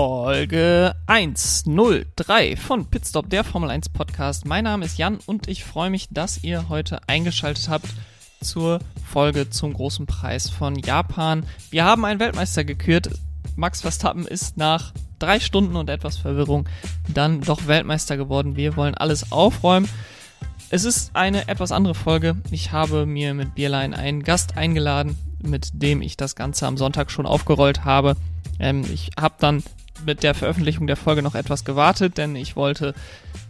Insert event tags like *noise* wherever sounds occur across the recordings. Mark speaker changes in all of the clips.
Speaker 1: Folge 103 von Pitstop, der Formel 1 Podcast. Mein Name ist Jan und ich freue mich, dass ihr heute eingeschaltet habt zur Folge zum großen Preis von Japan. Wir haben einen Weltmeister gekürt. Max Verstappen ist nach drei Stunden und etwas Verwirrung dann doch Weltmeister geworden. Wir wollen alles aufräumen. Es ist eine etwas andere Folge. Ich habe mir mit Bierlein einen Gast eingeladen, mit dem ich das Ganze am Sonntag schon aufgerollt habe. Ähm, ich habe dann mit der Veröffentlichung der Folge noch etwas gewartet, denn ich wollte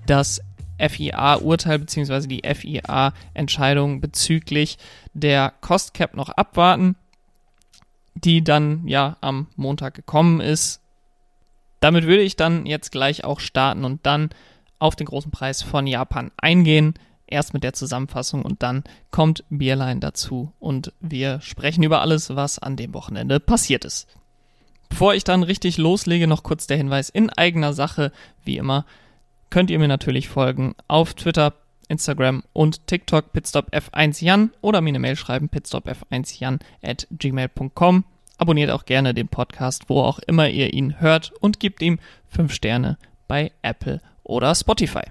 Speaker 1: das FIA-Urteil bzw. die FIA-Entscheidung bezüglich der Cost Cap noch abwarten, die dann ja am Montag gekommen ist. Damit würde ich dann jetzt gleich auch starten und dann auf den großen Preis von Japan eingehen. Erst mit der Zusammenfassung und dann kommt Bierlein dazu und wir sprechen über alles, was an dem Wochenende passiert ist. Bevor ich dann richtig loslege, noch kurz der Hinweis in eigener Sache, wie immer, könnt ihr mir natürlich folgen auf Twitter, Instagram und TikTok pitstopf1jan oder mir eine Mail schreiben pitstopf1jan at gmail.com. Abonniert auch gerne den Podcast, wo auch immer ihr ihn hört und gebt ihm 5 Sterne bei Apple oder Spotify.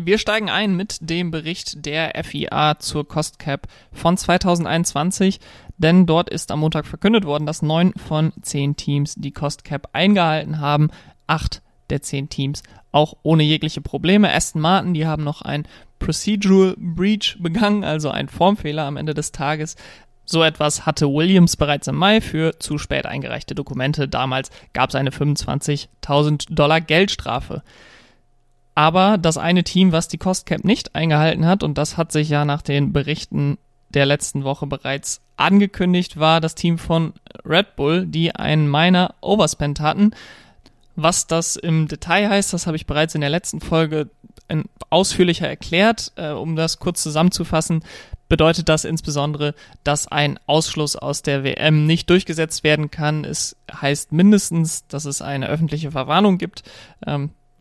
Speaker 1: Wir steigen ein mit dem Bericht der FIA zur Cost Cap von 2021, denn dort ist am Montag verkündet worden, dass neun von zehn Teams die Cost Cap eingehalten haben. Acht der zehn Teams auch ohne jegliche Probleme. Aston Martin, die haben noch ein Procedural Breach begangen, also ein Formfehler am Ende des Tages. So etwas hatte Williams bereits im Mai für zu spät eingereichte Dokumente. Damals gab es eine 25.000 Dollar Geldstrafe. Aber das eine Team, was die Cost Cap nicht eingehalten hat, und das hat sich ja nach den Berichten der letzten Woche bereits angekündigt, war das Team von Red Bull, die einen Minor Overspend hatten. Was das im Detail heißt, das habe ich bereits in der letzten Folge ausführlicher erklärt. Äh, um das kurz zusammenzufassen, bedeutet das insbesondere, dass ein Ausschluss aus der WM nicht durchgesetzt werden kann. Es heißt mindestens, dass es eine öffentliche Verwarnung gibt.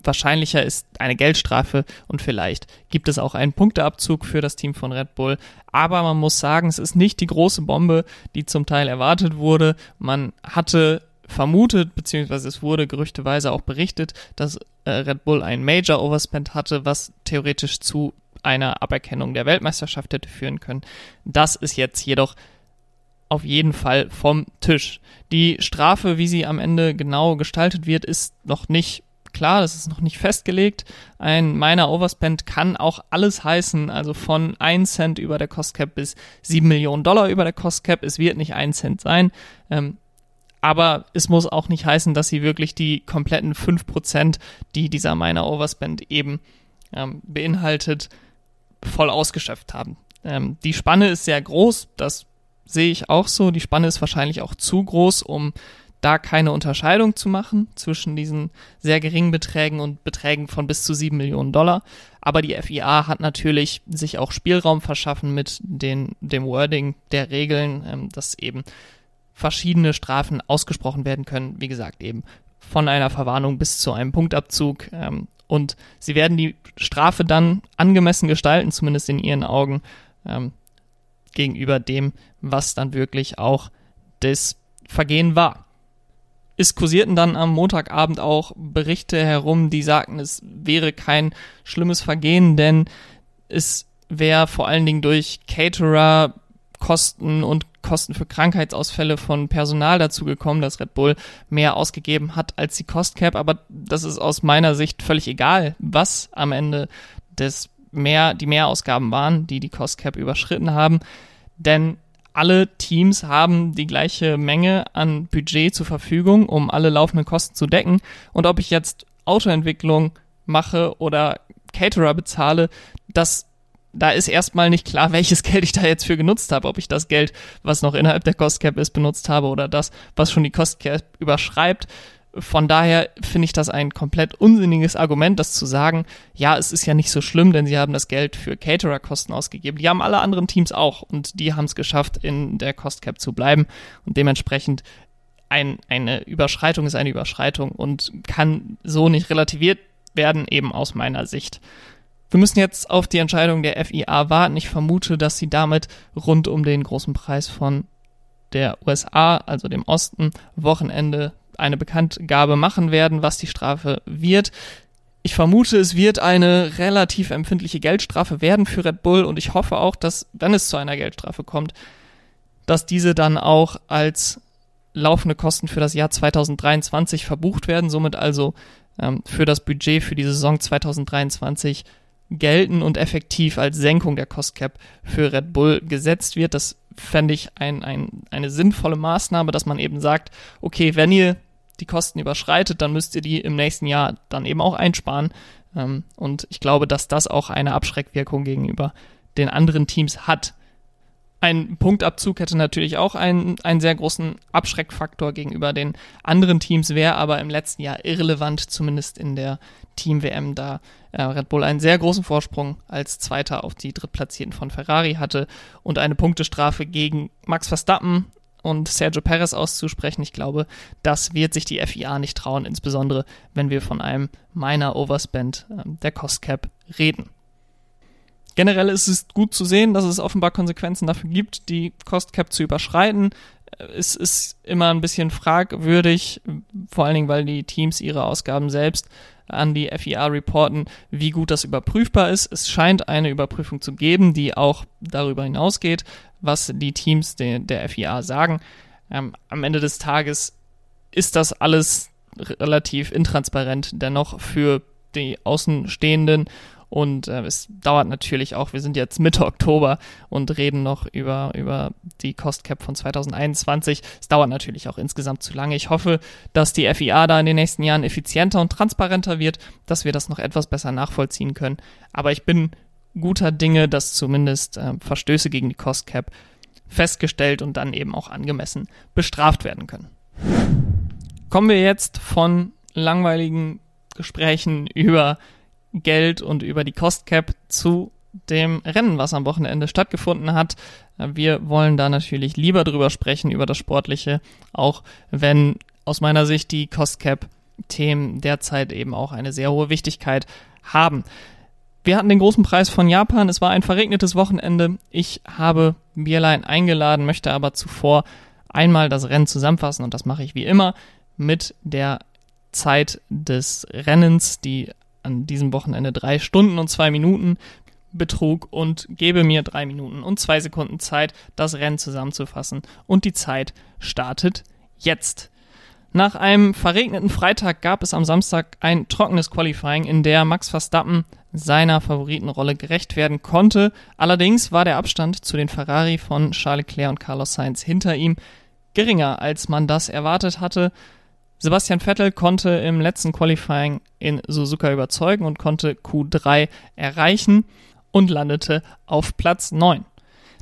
Speaker 1: Wahrscheinlicher ist eine Geldstrafe und vielleicht gibt es auch einen Punkteabzug für das Team von Red Bull. Aber man muss sagen, es ist nicht die große Bombe, die zum Teil erwartet wurde. Man hatte vermutet, beziehungsweise es wurde gerüchteweise auch berichtet, dass äh, Red Bull ein Major Overspend hatte, was theoretisch zu einer Aberkennung der Weltmeisterschaft hätte führen können. Das ist jetzt jedoch auf jeden Fall vom Tisch. Die Strafe, wie sie am Ende genau gestaltet wird, ist noch nicht klar, das ist noch nicht festgelegt. Ein Miner Overspend kann auch alles heißen, also von 1 Cent über der Cost Cap bis 7 Millionen Dollar über der Cost Cap. Es wird nicht 1 Cent sein. Ähm, aber es muss auch nicht heißen, dass sie wirklich die kompletten 5%, die dieser Miner Overspend eben ähm, beinhaltet, voll ausgeschöpft haben. Ähm, die Spanne ist sehr groß, das sehe ich auch so. Die Spanne ist wahrscheinlich auch zu groß, um da keine Unterscheidung zu machen zwischen diesen sehr geringen Beträgen und Beträgen von bis zu sieben Millionen Dollar. Aber die FIA hat natürlich sich auch Spielraum verschaffen mit den, dem Wording der Regeln, ähm, dass eben verschiedene Strafen ausgesprochen werden können. Wie gesagt, eben von einer Verwarnung bis zu einem Punktabzug. Ähm, und sie werden die Strafe dann angemessen gestalten, zumindest in ihren Augen, ähm, gegenüber dem, was dann wirklich auch das Vergehen war es kursierten dann am Montagabend auch Berichte herum, die sagten, es wäre kein schlimmes Vergehen, denn es wäre vor allen Dingen durch Caterer Kosten und Kosten für Krankheitsausfälle von Personal dazu gekommen, dass Red Bull mehr ausgegeben hat als die Cost Cap, aber das ist aus meiner Sicht völlig egal, was am Ende des mehr, die Mehrausgaben waren, die die Cost Cap überschritten haben, denn alle Teams haben die gleiche Menge an Budget zur Verfügung, um alle laufenden Kosten zu decken. Und ob ich jetzt Autoentwicklung mache oder Caterer bezahle, das da ist erstmal nicht klar, *laughs* welches Geld ich da jetzt für genutzt habe. Ob ich das Geld, was noch innerhalb der Cost Cap ist, benutzt habe oder das, was schon die Cost Cap überschreibt. Von daher finde ich das ein komplett unsinniges Argument, das zu sagen, ja, es ist ja nicht so schlimm, denn sie haben das Geld für Caterer-Kosten ausgegeben. Die haben alle anderen Teams auch und die haben es geschafft, in der Cost Cap zu bleiben und dementsprechend ein, eine Überschreitung ist eine Überschreitung und kann so nicht relativiert werden, eben aus meiner Sicht. Wir müssen jetzt auf die Entscheidung der FIA warten. Ich vermute, dass sie damit rund um den großen Preis von der USA, also dem Osten, Wochenende eine Bekanntgabe machen werden, was die Strafe wird. Ich vermute, es wird eine relativ empfindliche Geldstrafe werden für Red Bull und ich hoffe auch, dass, wenn es zu einer Geldstrafe kommt, dass diese dann auch als laufende Kosten für das Jahr 2023 verbucht werden, somit also ähm, für das Budget für die Saison 2023 gelten und effektiv als Senkung der Cost Cap für Red Bull gesetzt wird. Das fände ich ein, ein, eine sinnvolle Maßnahme, dass man eben sagt, okay, wenn ihr die Kosten überschreitet, dann müsst ihr die im nächsten Jahr dann eben auch einsparen. Ähm, und ich glaube, dass das auch eine Abschreckwirkung gegenüber den anderen Teams hat. Ein Punktabzug hätte natürlich auch einen, einen sehr großen Abschreckfaktor gegenüber den anderen Teams, wäre aber im letzten Jahr irrelevant, zumindest in der Team-WM, da äh, Red Bull einen sehr großen Vorsprung als Zweiter auf die Drittplatzierten von Ferrari hatte und eine Punktestrafe gegen Max Verstappen und Sergio Perez auszusprechen. Ich glaube, das wird sich die FIA nicht trauen, insbesondere wenn wir von einem Minor Overspend äh, der Cost Cap reden. Generell ist es gut zu sehen, dass es offenbar Konsequenzen dafür gibt, die Cost Cap zu überschreiten. Es ist immer ein bisschen fragwürdig, vor allen Dingen, weil die Teams ihre Ausgaben selbst an die FIA reporten, wie gut das überprüfbar ist. Es scheint eine Überprüfung zu geben, die auch darüber hinausgeht, was die Teams de der FIA sagen. Ähm, am Ende des Tages ist das alles relativ intransparent dennoch für die Außenstehenden und äh, es dauert natürlich auch, wir sind jetzt Mitte Oktober und reden noch über, über die Cost Cap von 2021. Es dauert natürlich auch insgesamt zu lange. Ich hoffe, dass die FIA da in den nächsten Jahren effizienter und transparenter wird, dass wir das noch etwas besser nachvollziehen können. Aber ich bin guter Dinge, dass zumindest äh, Verstöße gegen die Cost Cap festgestellt und dann eben auch angemessen bestraft werden können. Kommen wir jetzt von langweiligen Gesprächen über Geld und über die Cost Cap zu dem Rennen, was am Wochenende stattgefunden hat. Wir wollen da natürlich lieber drüber sprechen, über das Sportliche, auch wenn aus meiner Sicht die Cost Cap Themen derzeit eben auch eine sehr hohe Wichtigkeit haben. Wir hatten den großen Preis von Japan. Es war ein verregnetes Wochenende. Ich habe Bierlein eingeladen, möchte aber zuvor einmal das Rennen zusammenfassen und das mache ich wie immer mit der Zeit des Rennens, die an diesem Wochenende drei Stunden und zwei Minuten betrug und gebe mir drei Minuten und zwei Sekunden Zeit, das Rennen zusammenzufassen. Und die Zeit startet jetzt. Nach einem verregneten Freitag gab es am Samstag ein trockenes Qualifying, in der Max Verstappen seiner Favoritenrolle gerecht werden konnte. Allerdings war der Abstand zu den Ferrari von Charles Leclerc und Carlos Sainz hinter ihm geringer, als man das erwartet hatte. Sebastian Vettel konnte im letzten Qualifying in Suzuka überzeugen und konnte Q3 erreichen und landete auf Platz 9.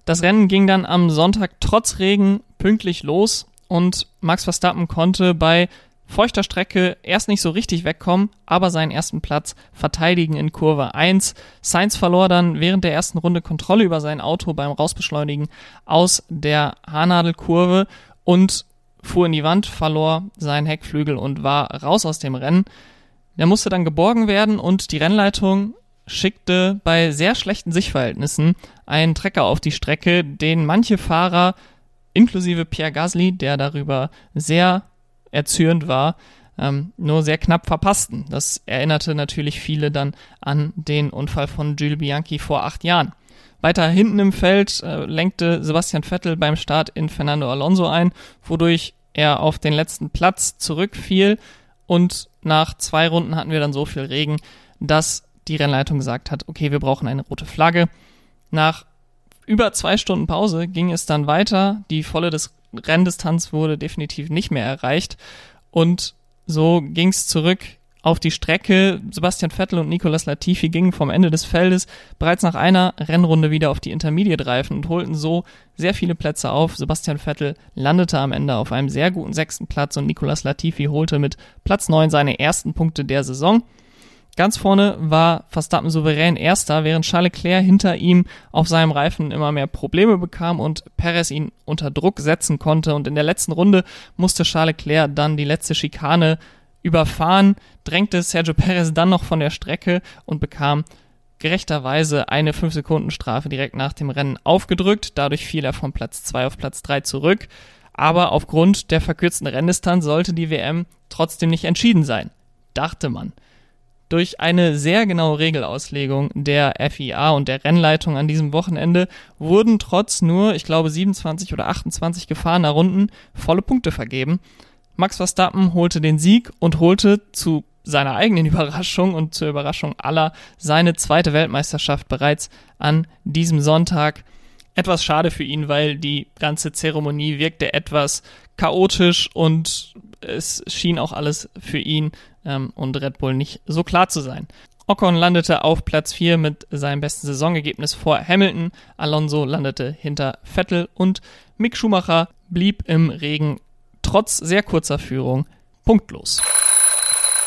Speaker 1: Das Rennen ging dann am Sonntag trotz Regen pünktlich los und Max Verstappen konnte bei feuchter Strecke erst nicht so richtig wegkommen, aber seinen ersten Platz verteidigen in Kurve 1. Sainz verlor dann während der ersten Runde Kontrolle über sein Auto beim Rausbeschleunigen aus der Haarnadelkurve und fuhr in die Wand, verlor seinen Heckflügel und war raus aus dem Rennen. Er musste dann geborgen werden und die Rennleitung schickte bei sehr schlechten Sichtverhältnissen einen Trecker auf die Strecke, den manche Fahrer, inklusive Pierre Gasly, der darüber sehr erzürnt war, ähm, nur sehr knapp verpassten. Das erinnerte natürlich viele dann an den Unfall von Jules Bianchi vor acht Jahren. Weiter hinten im Feld äh, lenkte Sebastian Vettel beim Start in Fernando Alonso ein, wodurch er auf den letzten Platz zurückfiel und nach zwei Runden hatten wir dann so viel Regen, dass die Rennleitung gesagt hat, okay, wir brauchen eine rote Flagge. Nach über zwei Stunden Pause ging es dann weiter. Die volle Dis Renndistanz wurde definitiv nicht mehr erreicht. Und so ging es zurück auf die Strecke. Sebastian Vettel und Nicolas Latifi gingen vom Ende des Feldes bereits nach einer Rennrunde wieder auf die Intermediate-Reifen und holten so sehr viele Plätze auf. Sebastian Vettel landete am Ende auf einem sehr guten sechsten Platz und Nicolas Latifi holte mit Platz neun seine ersten Punkte der Saison. Ganz vorne war Verstappen souverän Erster, während Charles Leclerc hinter ihm auf seinem Reifen immer mehr Probleme bekam und Perez ihn unter Druck setzen konnte. Und in der letzten Runde musste Charles Leclerc dann die letzte Schikane überfahren, drängte Sergio Perez dann noch von der Strecke und bekam gerechterweise eine 5-Sekunden-Strafe direkt nach dem Rennen aufgedrückt. Dadurch fiel er von Platz 2 auf Platz 3 zurück. Aber aufgrund der verkürzten Renndistanz sollte die WM trotzdem nicht entschieden sein, dachte man. Durch eine sehr genaue Regelauslegung der FIA und der Rennleitung an diesem Wochenende wurden trotz nur, ich glaube, 27 oder 28 gefahrener Runden volle Punkte vergeben. Max Verstappen holte den Sieg und holte zu seiner eigenen *laughs* Überraschung und zur Überraschung aller seine zweite Weltmeisterschaft bereits an diesem Sonntag. Etwas schade für ihn, weil die ganze Zeremonie wirkte etwas chaotisch und es schien auch alles für ihn ähm, und Red Bull nicht so klar zu sein. Ocon landete auf Platz 4 mit seinem besten Saisonergebnis vor Hamilton. Alonso landete hinter Vettel und Mick Schumacher blieb im Regen trotz sehr kurzer Führung punktlos.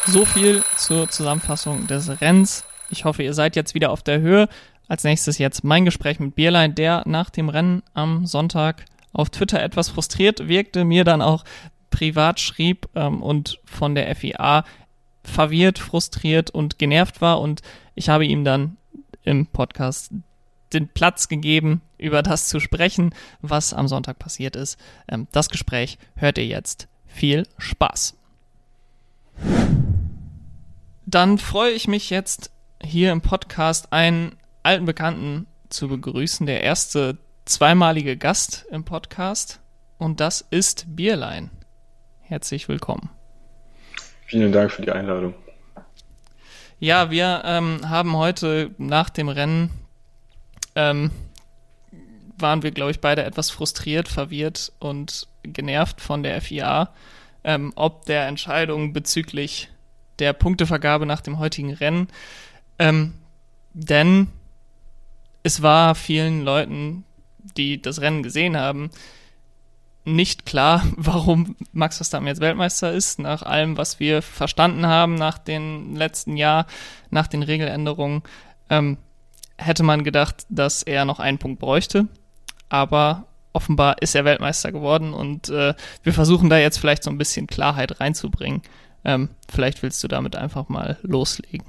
Speaker 1: So viel zur Zusammenfassung des Rennens. Ich hoffe, ihr seid jetzt wieder auf der Höhe. Als nächstes jetzt mein Gespräch mit Bierlein, der nach dem Rennen am Sonntag auf Twitter etwas frustriert wirkte, mir dann auch privat schrieb ähm, und von der FIA verwirrt, frustriert und genervt war. Und ich habe ihm dann im Podcast den Platz gegeben, über das zu sprechen, was am Sonntag passiert ist. Ähm, das Gespräch hört ihr jetzt. Viel Spaß! Dann freue ich mich jetzt hier im Podcast einen alten Bekannten zu begrüßen, der erste zweimalige Gast im Podcast und das ist Bierlein. Herzlich willkommen.
Speaker 2: Vielen Dank für die Einladung.
Speaker 1: Ja, wir ähm, haben heute nach dem Rennen ähm, waren wir, glaube ich, beide etwas frustriert, verwirrt und genervt von der FIA, ähm, ob der Entscheidung bezüglich der Punktevergabe nach dem heutigen Rennen. Ähm, denn es war vielen Leuten, die das Rennen gesehen haben, nicht klar, *laughs* warum Max Verstappen jetzt Weltmeister ist, nach allem, was wir verstanden haben nach den letzten Jahr, nach den Regeländerungen, ähm, hätte man gedacht, dass er noch einen Punkt bräuchte. Aber offenbar ist er Weltmeister geworden und äh, wir versuchen da jetzt vielleicht so ein bisschen Klarheit reinzubringen. Ähm, vielleicht willst du damit einfach mal loslegen.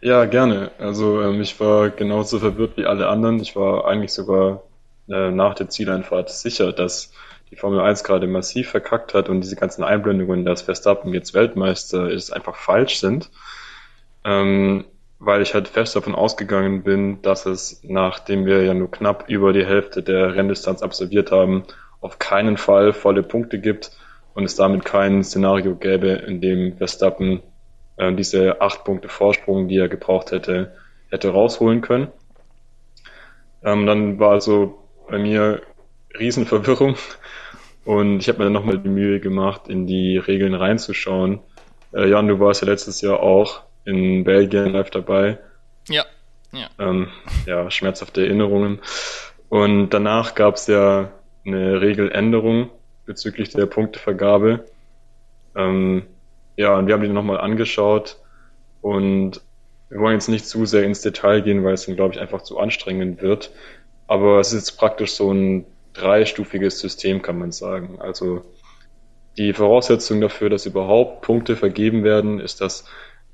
Speaker 2: Ja, gerne. Also ähm, ich war genauso verwirrt wie alle anderen. Ich war eigentlich sogar äh, nach der Zieleinfahrt sicher, dass die Formel 1 gerade massiv verkackt hat und diese ganzen Einblendungen, dass Verstappen jetzt Weltmeister ist, einfach falsch sind. Ähm, weil ich halt fest davon ausgegangen bin, dass es, nachdem wir ja nur knapp über die Hälfte der Renndistanz absolviert haben, auf keinen Fall volle Punkte gibt und es damit kein Szenario gäbe, in dem Verstappen äh, diese acht Punkte Vorsprung, die er gebraucht hätte, hätte rausholen können. Ähm, dann war also bei mir Riesenverwirrung *laughs* und ich habe mir dann nochmal die Mühe gemacht, in die Regeln reinzuschauen. Äh, Jan, du warst ja letztes Jahr auch in Belgien live dabei.
Speaker 1: Ja. Ja,
Speaker 2: ähm, ja schmerzhafte Erinnerungen. Und danach gab es ja eine Regeländerung, bezüglich der Punktevergabe. Ähm, ja, und wir haben die nochmal angeschaut und wir wollen jetzt nicht zu sehr ins Detail gehen, weil es dann, glaube ich, einfach zu anstrengend wird. Aber es ist praktisch so ein dreistufiges System, kann man sagen. Also die Voraussetzung dafür, dass überhaupt Punkte vergeben werden, ist, dass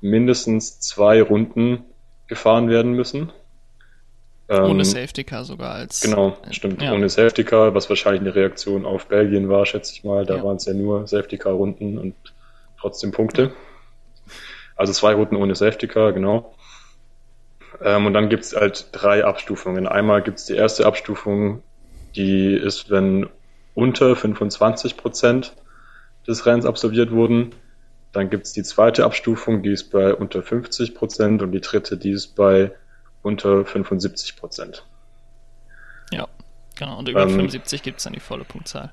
Speaker 2: mindestens zwei Runden gefahren werden müssen.
Speaker 1: Ohne ähm, Safety Car sogar als.
Speaker 2: Genau, stimmt. Ja. Ohne Safety Car, was wahrscheinlich eine Reaktion auf Belgien war, schätze ich mal. Da ja. waren es ja nur Safety Car Runden und trotzdem Punkte. Also zwei Runden ohne Safety Car, genau. Ähm, und dann gibt es halt drei Abstufungen. Einmal gibt es die erste Abstufung, die ist, wenn unter 25 Prozent des Rennens absolviert wurden. Dann gibt es die zweite Abstufung, die ist bei unter 50 Prozent und die dritte, die ist bei unter 75 Prozent.
Speaker 1: Ja, genau. Und über ähm, 75 gibt es dann die volle Punktzahl.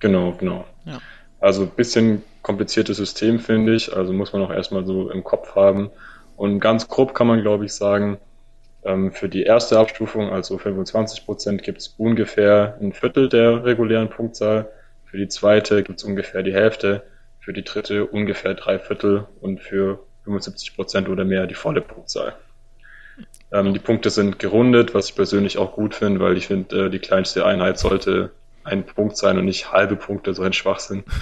Speaker 2: Genau, genau. Ja. Also ein bisschen kompliziertes System, finde ich. Also muss man auch erstmal so im Kopf haben. Und ganz grob kann man, glaube ich, sagen, ähm, für die erste Abstufung, also 25 Prozent, gibt es ungefähr ein Viertel der regulären Punktzahl. Für die zweite gibt es ungefähr die Hälfte. Für die dritte ungefähr drei Viertel und für 75 Prozent oder mehr die volle Punktzahl. Ähm, die Punkte sind gerundet, was ich persönlich auch gut finde, weil ich finde, äh, die kleinste Einheit sollte ein Punkt sein und nicht halbe Punkte, so ein Schwachsinn. *laughs*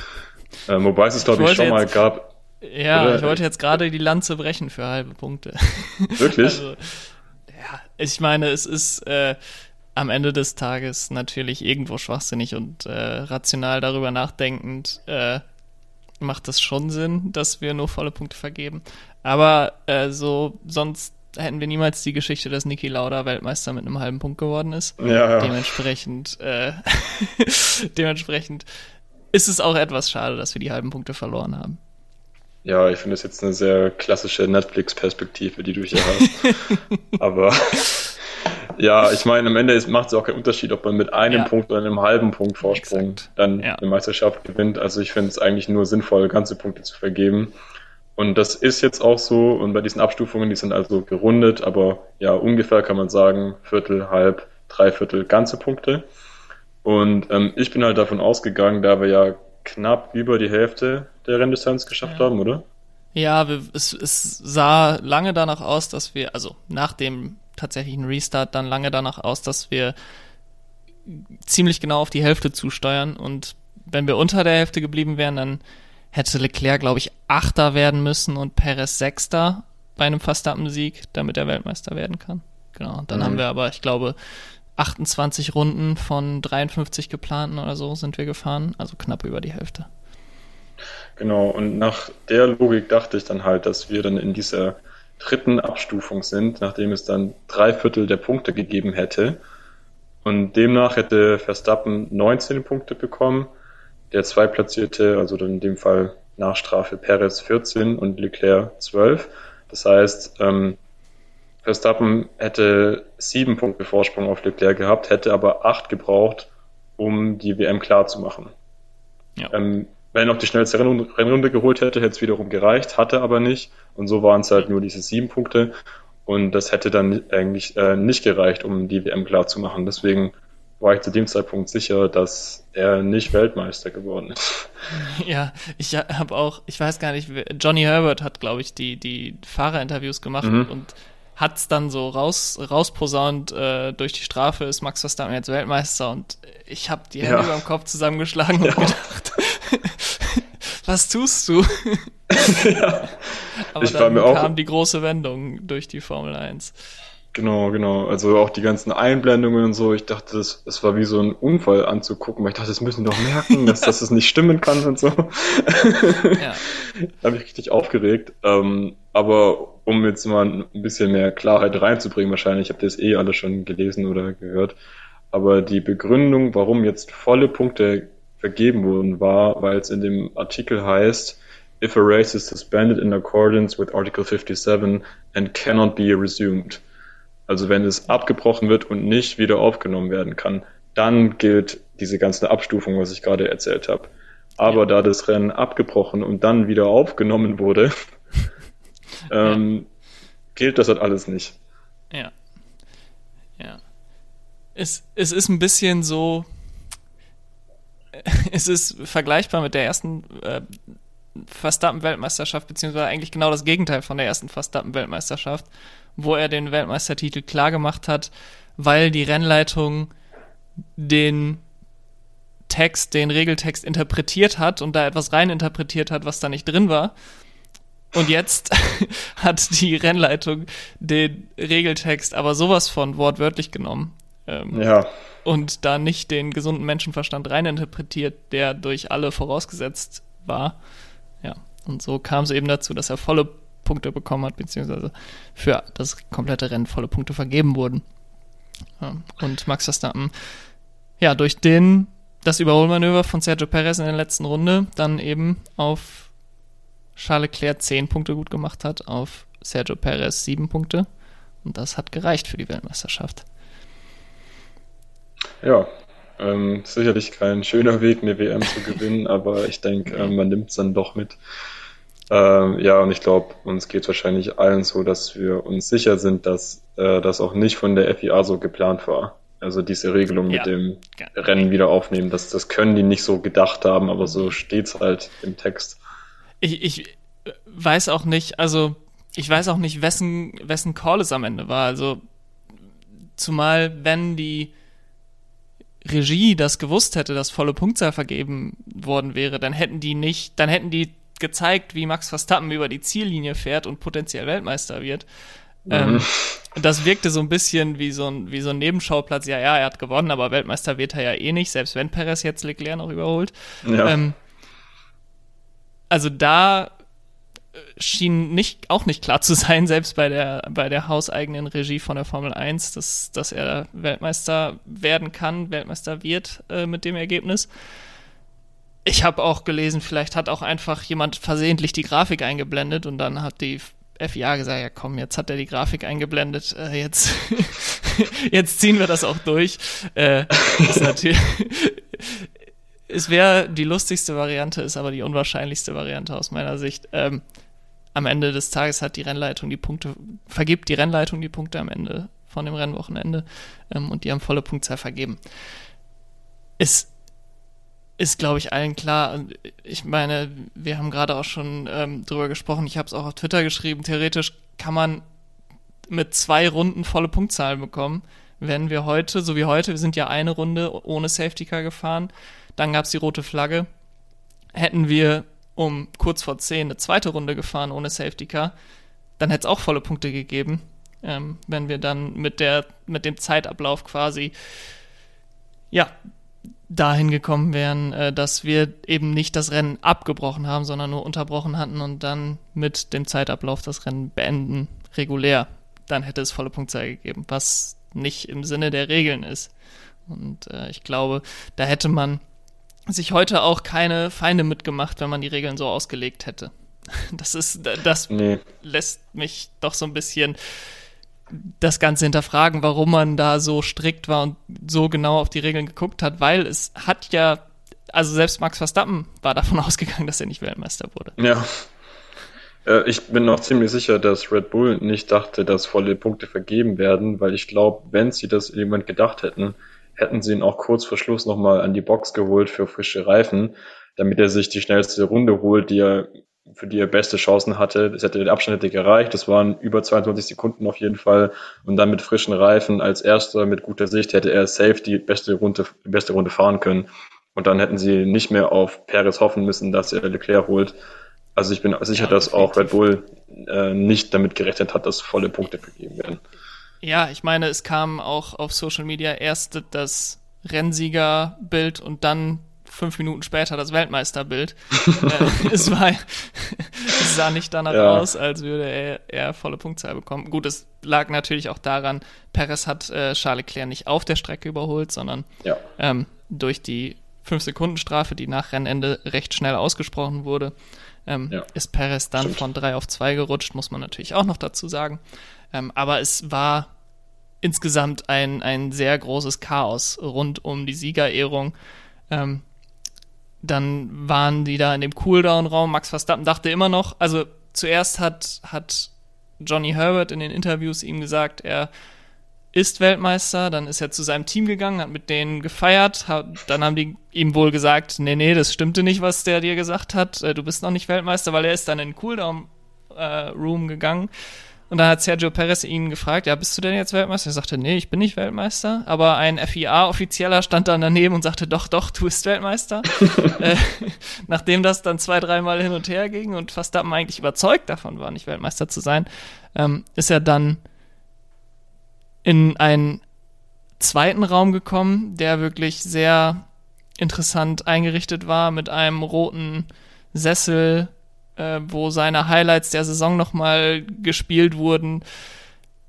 Speaker 2: Ähm, wobei es es, glaube ich, ich schon jetzt, mal gab.
Speaker 1: Ja, oder? ich wollte jetzt gerade die Lanze brechen für halbe Punkte. *laughs*
Speaker 2: Wirklich? also,
Speaker 1: ja, ich meine, es ist, äh, am Ende des Tages natürlich irgendwo schwachsinnig und äh, rational darüber nachdenkend äh, macht es schon Sinn, dass wir nur volle Punkte vergeben. Aber äh, so sonst hätten wir niemals die Geschichte, dass Niki Lauda Weltmeister mit einem halben Punkt geworden ist.
Speaker 2: Ja, ja.
Speaker 1: Dementsprechend, äh, *laughs* dementsprechend ist es auch etwas schade, dass wir die halben Punkte verloren haben.
Speaker 2: Ja, ich finde das jetzt eine sehr klassische Netflix-Perspektive, die du hier hast. *laughs* Aber ja, ich meine, am Ende macht es auch keinen Unterschied, ob man mit einem ja. Punkt oder einem halben Punkt Vorsprung Exakt. dann ja. eine Meisterschaft gewinnt. Also ich finde es eigentlich nur sinnvoll, ganze Punkte zu vergeben. Und das ist jetzt auch so. Und bei diesen Abstufungen, die sind also gerundet, aber ja, ungefähr kann man sagen, Viertel, halb, Dreiviertel, ganze Punkte. Und ähm, ich bin halt davon ausgegangen, da wir ja knapp über die Hälfte der Renndistanz geschafft ja. haben, oder?
Speaker 1: Ja, wir, es, es sah lange danach aus, dass wir, also nach dem tatsächlichen Restart dann lange danach aus, dass wir ziemlich genau auf die Hälfte zusteuern. Und wenn wir unter der Hälfte geblieben wären, dann hätte Leclerc, glaube ich, Achter werden müssen und Perez Sechster bei einem Verstappen-Sieg, damit er Weltmeister werden kann. Genau. Dann mhm. haben wir aber, ich glaube, 28 Runden von 53 geplanten oder so sind wir gefahren, also knapp über die Hälfte.
Speaker 2: Genau, und nach der Logik dachte ich dann halt, dass wir dann in dieser dritten Abstufung sind, nachdem es dann drei Viertel der Punkte gegeben hätte. Und demnach hätte Verstappen 19 Punkte bekommen, der Zweitplatzierte, also dann in dem Fall nach Strafe Perez 14 und Leclerc 12. Das heißt, ähm, Verstappen hätte sieben Punkte Vorsprung auf Leclerc gehabt, hätte aber acht gebraucht, um die WM klar zu machen. Ja. Ähm, wenn er noch die schnellste Rennrunde geholt hätte, hätte es wiederum gereicht, hatte aber nicht. Und so waren es halt nur diese sieben Punkte. Und das hätte dann eigentlich äh, nicht gereicht, um die WM klar zu machen. Deswegen war ich zu dem Zeitpunkt sicher, dass er nicht Weltmeister geworden ist. *laughs*
Speaker 1: Ja, ich habe auch, ich weiß gar nicht, Johnny Herbert hat, glaube ich, die, die Fahrerinterviews gemacht mhm. und hat es dann so raus, rausposaunt, äh, durch die Strafe ist Max Verstappen jetzt Weltmeister und ich habe die Hände ja. über dem Kopf zusammengeschlagen *laughs* ja. und gedacht, *laughs* was tust du? *laughs* ja. Aber ich dann kam die große Wendung durch die Formel 1.
Speaker 2: Genau, genau. Also auch die ganzen Einblendungen und so. Ich dachte, das, das war wie so ein Unfall anzugucken, weil ich dachte, das müssen die doch merken, dass, dass es nicht stimmen kann und so. *laughs* ja. *laughs* Da habe ich richtig aufgeregt. Ähm, aber um jetzt mal ein bisschen mehr Klarheit reinzubringen, wahrscheinlich, ich habe das eh alle schon gelesen oder gehört. Aber die Begründung, warum jetzt volle Punkte vergeben wurden, war, weil es in dem Artikel heißt, if a race is suspended in accordance with Article 57 and cannot be resumed. Also wenn es abgebrochen wird und nicht wieder aufgenommen werden kann, dann gilt diese ganze Abstufung, was ich gerade erzählt habe. Aber ja. da das Rennen abgebrochen und dann wieder aufgenommen wurde, *laughs* ähm, gilt das halt alles nicht.
Speaker 1: Ja. Ja. Es, es ist ein bisschen so, *laughs* es ist vergleichbar mit der ersten äh, Verstappen-Weltmeisterschaft, beziehungsweise eigentlich genau das Gegenteil von der ersten Verstappen-Weltmeisterschaft, wo er den Weltmeistertitel klar gemacht hat, weil die Rennleitung den Text, den Regeltext interpretiert hat und da etwas reininterpretiert hat, was da nicht drin war. Und jetzt *laughs* hat die Rennleitung den Regeltext aber sowas von wortwörtlich genommen. Ähm, ja. Und da nicht den gesunden Menschenverstand reininterpretiert, der durch alle vorausgesetzt war. Ja. Und so kam es eben dazu, dass er volle Punkte bekommen hat, beziehungsweise für das komplette Rennen volle Punkte vergeben wurden. Und Max Verstappen, ja, durch den, das Überholmanöver von Sergio Perez in der letzten Runde dann eben auf Charles Leclerc 10 Punkte gut gemacht hat, auf Sergio Perez 7 Punkte. Und das hat gereicht für die Weltmeisterschaft.
Speaker 2: Ja, ähm, sicherlich kein schöner Weg, eine WM zu gewinnen, *laughs* aber ich denke, äh, man nimmt es dann doch mit. Ähm, ja, und ich glaube, uns geht wahrscheinlich allen so, dass wir uns sicher sind, dass äh, das auch nicht von der FIA so geplant war. Also diese Regelung ja, mit dem Rennen wieder aufnehmen, das, das können die nicht so gedacht haben, aber so steht's halt im Text.
Speaker 1: Ich, ich weiß auch nicht, also ich weiß auch nicht, wessen, wessen Call es am Ende war. Also zumal wenn die Regie das gewusst hätte, dass volle Punktzahl vergeben worden wäre, dann hätten die nicht, dann hätten die gezeigt, wie Max Verstappen über die Ziellinie fährt und potenziell Weltmeister wird. Ähm, mhm. das wirkte so ein bisschen wie so ein, wie so ein Nebenschauplatz. Ja, ja, er hat gewonnen, aber Weltmeister wird er ja eh nicht, selbst wenn Perez jetzt Leclerc noch überholt. Ja. Ähm, also da schien nicht, auch nicht klar zu sein, *laughs* selbst bei der, bei der hauseigenen Regie von der Formel 1, dass, dass er Weltmeister werden kann, Weltmeister wird äh, mit dem Ergebnis. Ich habe auch gelesen, vielleicht hat auch einfach jemand versehentlich die Grafik eingeblendet und dann hat die FIA gesagt, ja komm, jetzt hat er die Grafik eingeblendet, äh, jetzt, *laughs* jetzt ziehen wir das auch durch. Äh, ist *laughs* es wäre die lustigste Variante, ist aber die unwahrscheinlichste Variante aus meiner Sicht. Ähm, am Ende des Tages hat die Rennleitung die Punkte, vergibt die Rennleitung die Punkte am Ende von dem Rennwochenende ähm, und die haben volle Punktzahl vergeben. Es ist, glaube ich, allen klar. Ich meine, wir haben gerade auch schon ähm, drüber gesprochen. Ich habe es auch auf Twitter geschrieben. Theoretisch kann man mit zwei Runden volle Punktzahlen bekommen. Wenn wir heute, so wie heute, wir sind ja eine Runde ohne Safety Car gefahren, dann gab es die rote Flagge. Hätten wir um kurz vor zehn eine zweite Runde gefahren ohne Safety Car, dann hätte es auch volle Punkte gegeben. Ähm, wenn wir dann mit der, mit dem Zeitablauf quasi ja, dahin gekommen wären, äh, dass wir eben nicht das Rennen abgebrochen haben, sondern nur unterbrochen hatten und dann mit dem Zeitablauf das Rennen beenden, regulär, dann hätte es volle Punktzahl gegeben, was nicht im Sinne der Regeln ist. Und äh, ich glaube, da hätte man sich heute auch keine Feinde mitgemacht, wenn man die Regeln so ausgelegt hätte. *laughs* Das ist, das nee. lässt mich doch so ein bisschen das Ganze hinterfragen, warum man da so strikt war und so genau auf die Regeln geguckt hat, weil es hat ja, also selbst Max Verstappen war davon *laughs* ausgegangen, dass er nicht Weltmeister wurde.
Speaker 2: Ja. Äh, ich bin noch ziemlich sicher, dass Red Bull nicht dachte, dass volle Punkte vergeben werden, weil ich glaube, wenn sie das jemand gedacht hätten, hätten sie ihn auch kurz vor Schluss nochmal an die Box geholt für frische Reifen, damit er sich die schnellste Runde holt, die er für die er beste Chancen hatte. Es hätte, der Abstand hätte gereicht. Das waren über 22 Sekunden auf jeden Fall. Und dann mit frischen Reifen als erster, mit guter Sicht, hätte er safe die beste Runde, die beste Runde fahren können. Und dann hätten sie nicht mehr auf Perez hoffen müssen, dass er Leclerc holt. Also ich bin sicher, dass auch Red Bull äh, nicht damit gerechnet hat, dass volle Punkte vergeben werden.
Speaker 1: Ja, ich meine, es kam auch auf Social Media erst das Rennsiegerbild und dann fünf Minuten später das Weltmeisterbild. *laughs* äh, es, war, es sah nicht danach ja. aus, als würde er, er volle Punktzahl bekommen. Gut, es lag natürlich auch daran, Perez hat äh, Charles Leclerc nicht auf der Strecke überholt, sondern ja. ähm, durch die 5-Sekunden-Strafe, die nach Rennende recht schnell ausgesprochen wurde, ähm, ja. ist Perez dann Stimmt. von 3 auf 2 gerutscht, muss man natürlich auch noch dazu sagen. Ähm, aber es war insgesamt ein, ein sehr großes Chaos rund um die Siegerehrung. Ähm, dann waren die da in dem Cooldown-Raum. Max Verstappen dachte immer noch, also zuerst hat, hat Johnny Herbert in den Interviews ihm gesagt, er ist Weltmeister, dann ist er zu seinem Team gegangen, hat mit denen gefeiert, hat, dann haben die ihm wohl gesagt, nee, nee, das stimmte nicht, was der dir gesagt hat, äh, du bist noch nicht Weltmeister, weil er ist dann in den Cooldown-Room äh, gegangen und dann hat Sergio Perez ihn gefragt, ja, bist du denn jetzt Weltmeister? Er sagte, nee, ich bin nicht Weltmeister. Aber ein FIA-Offizieller stand dann daneben und sagte, doch, doch, du bist Weltmeister. *laughs* äh, nachdem das dann zwei, dreimal hin und her ging und Verstappen eigentlich überzeugt davon war, nicht Weltmeister zu sein, ähm, ist er dann in einen zweiten Raum gekommen, der wirklich sehr interessant eingerichtet war mit einem roten Sessel, äh, wo seine Highlights der Saison nochmal gespielt wurden.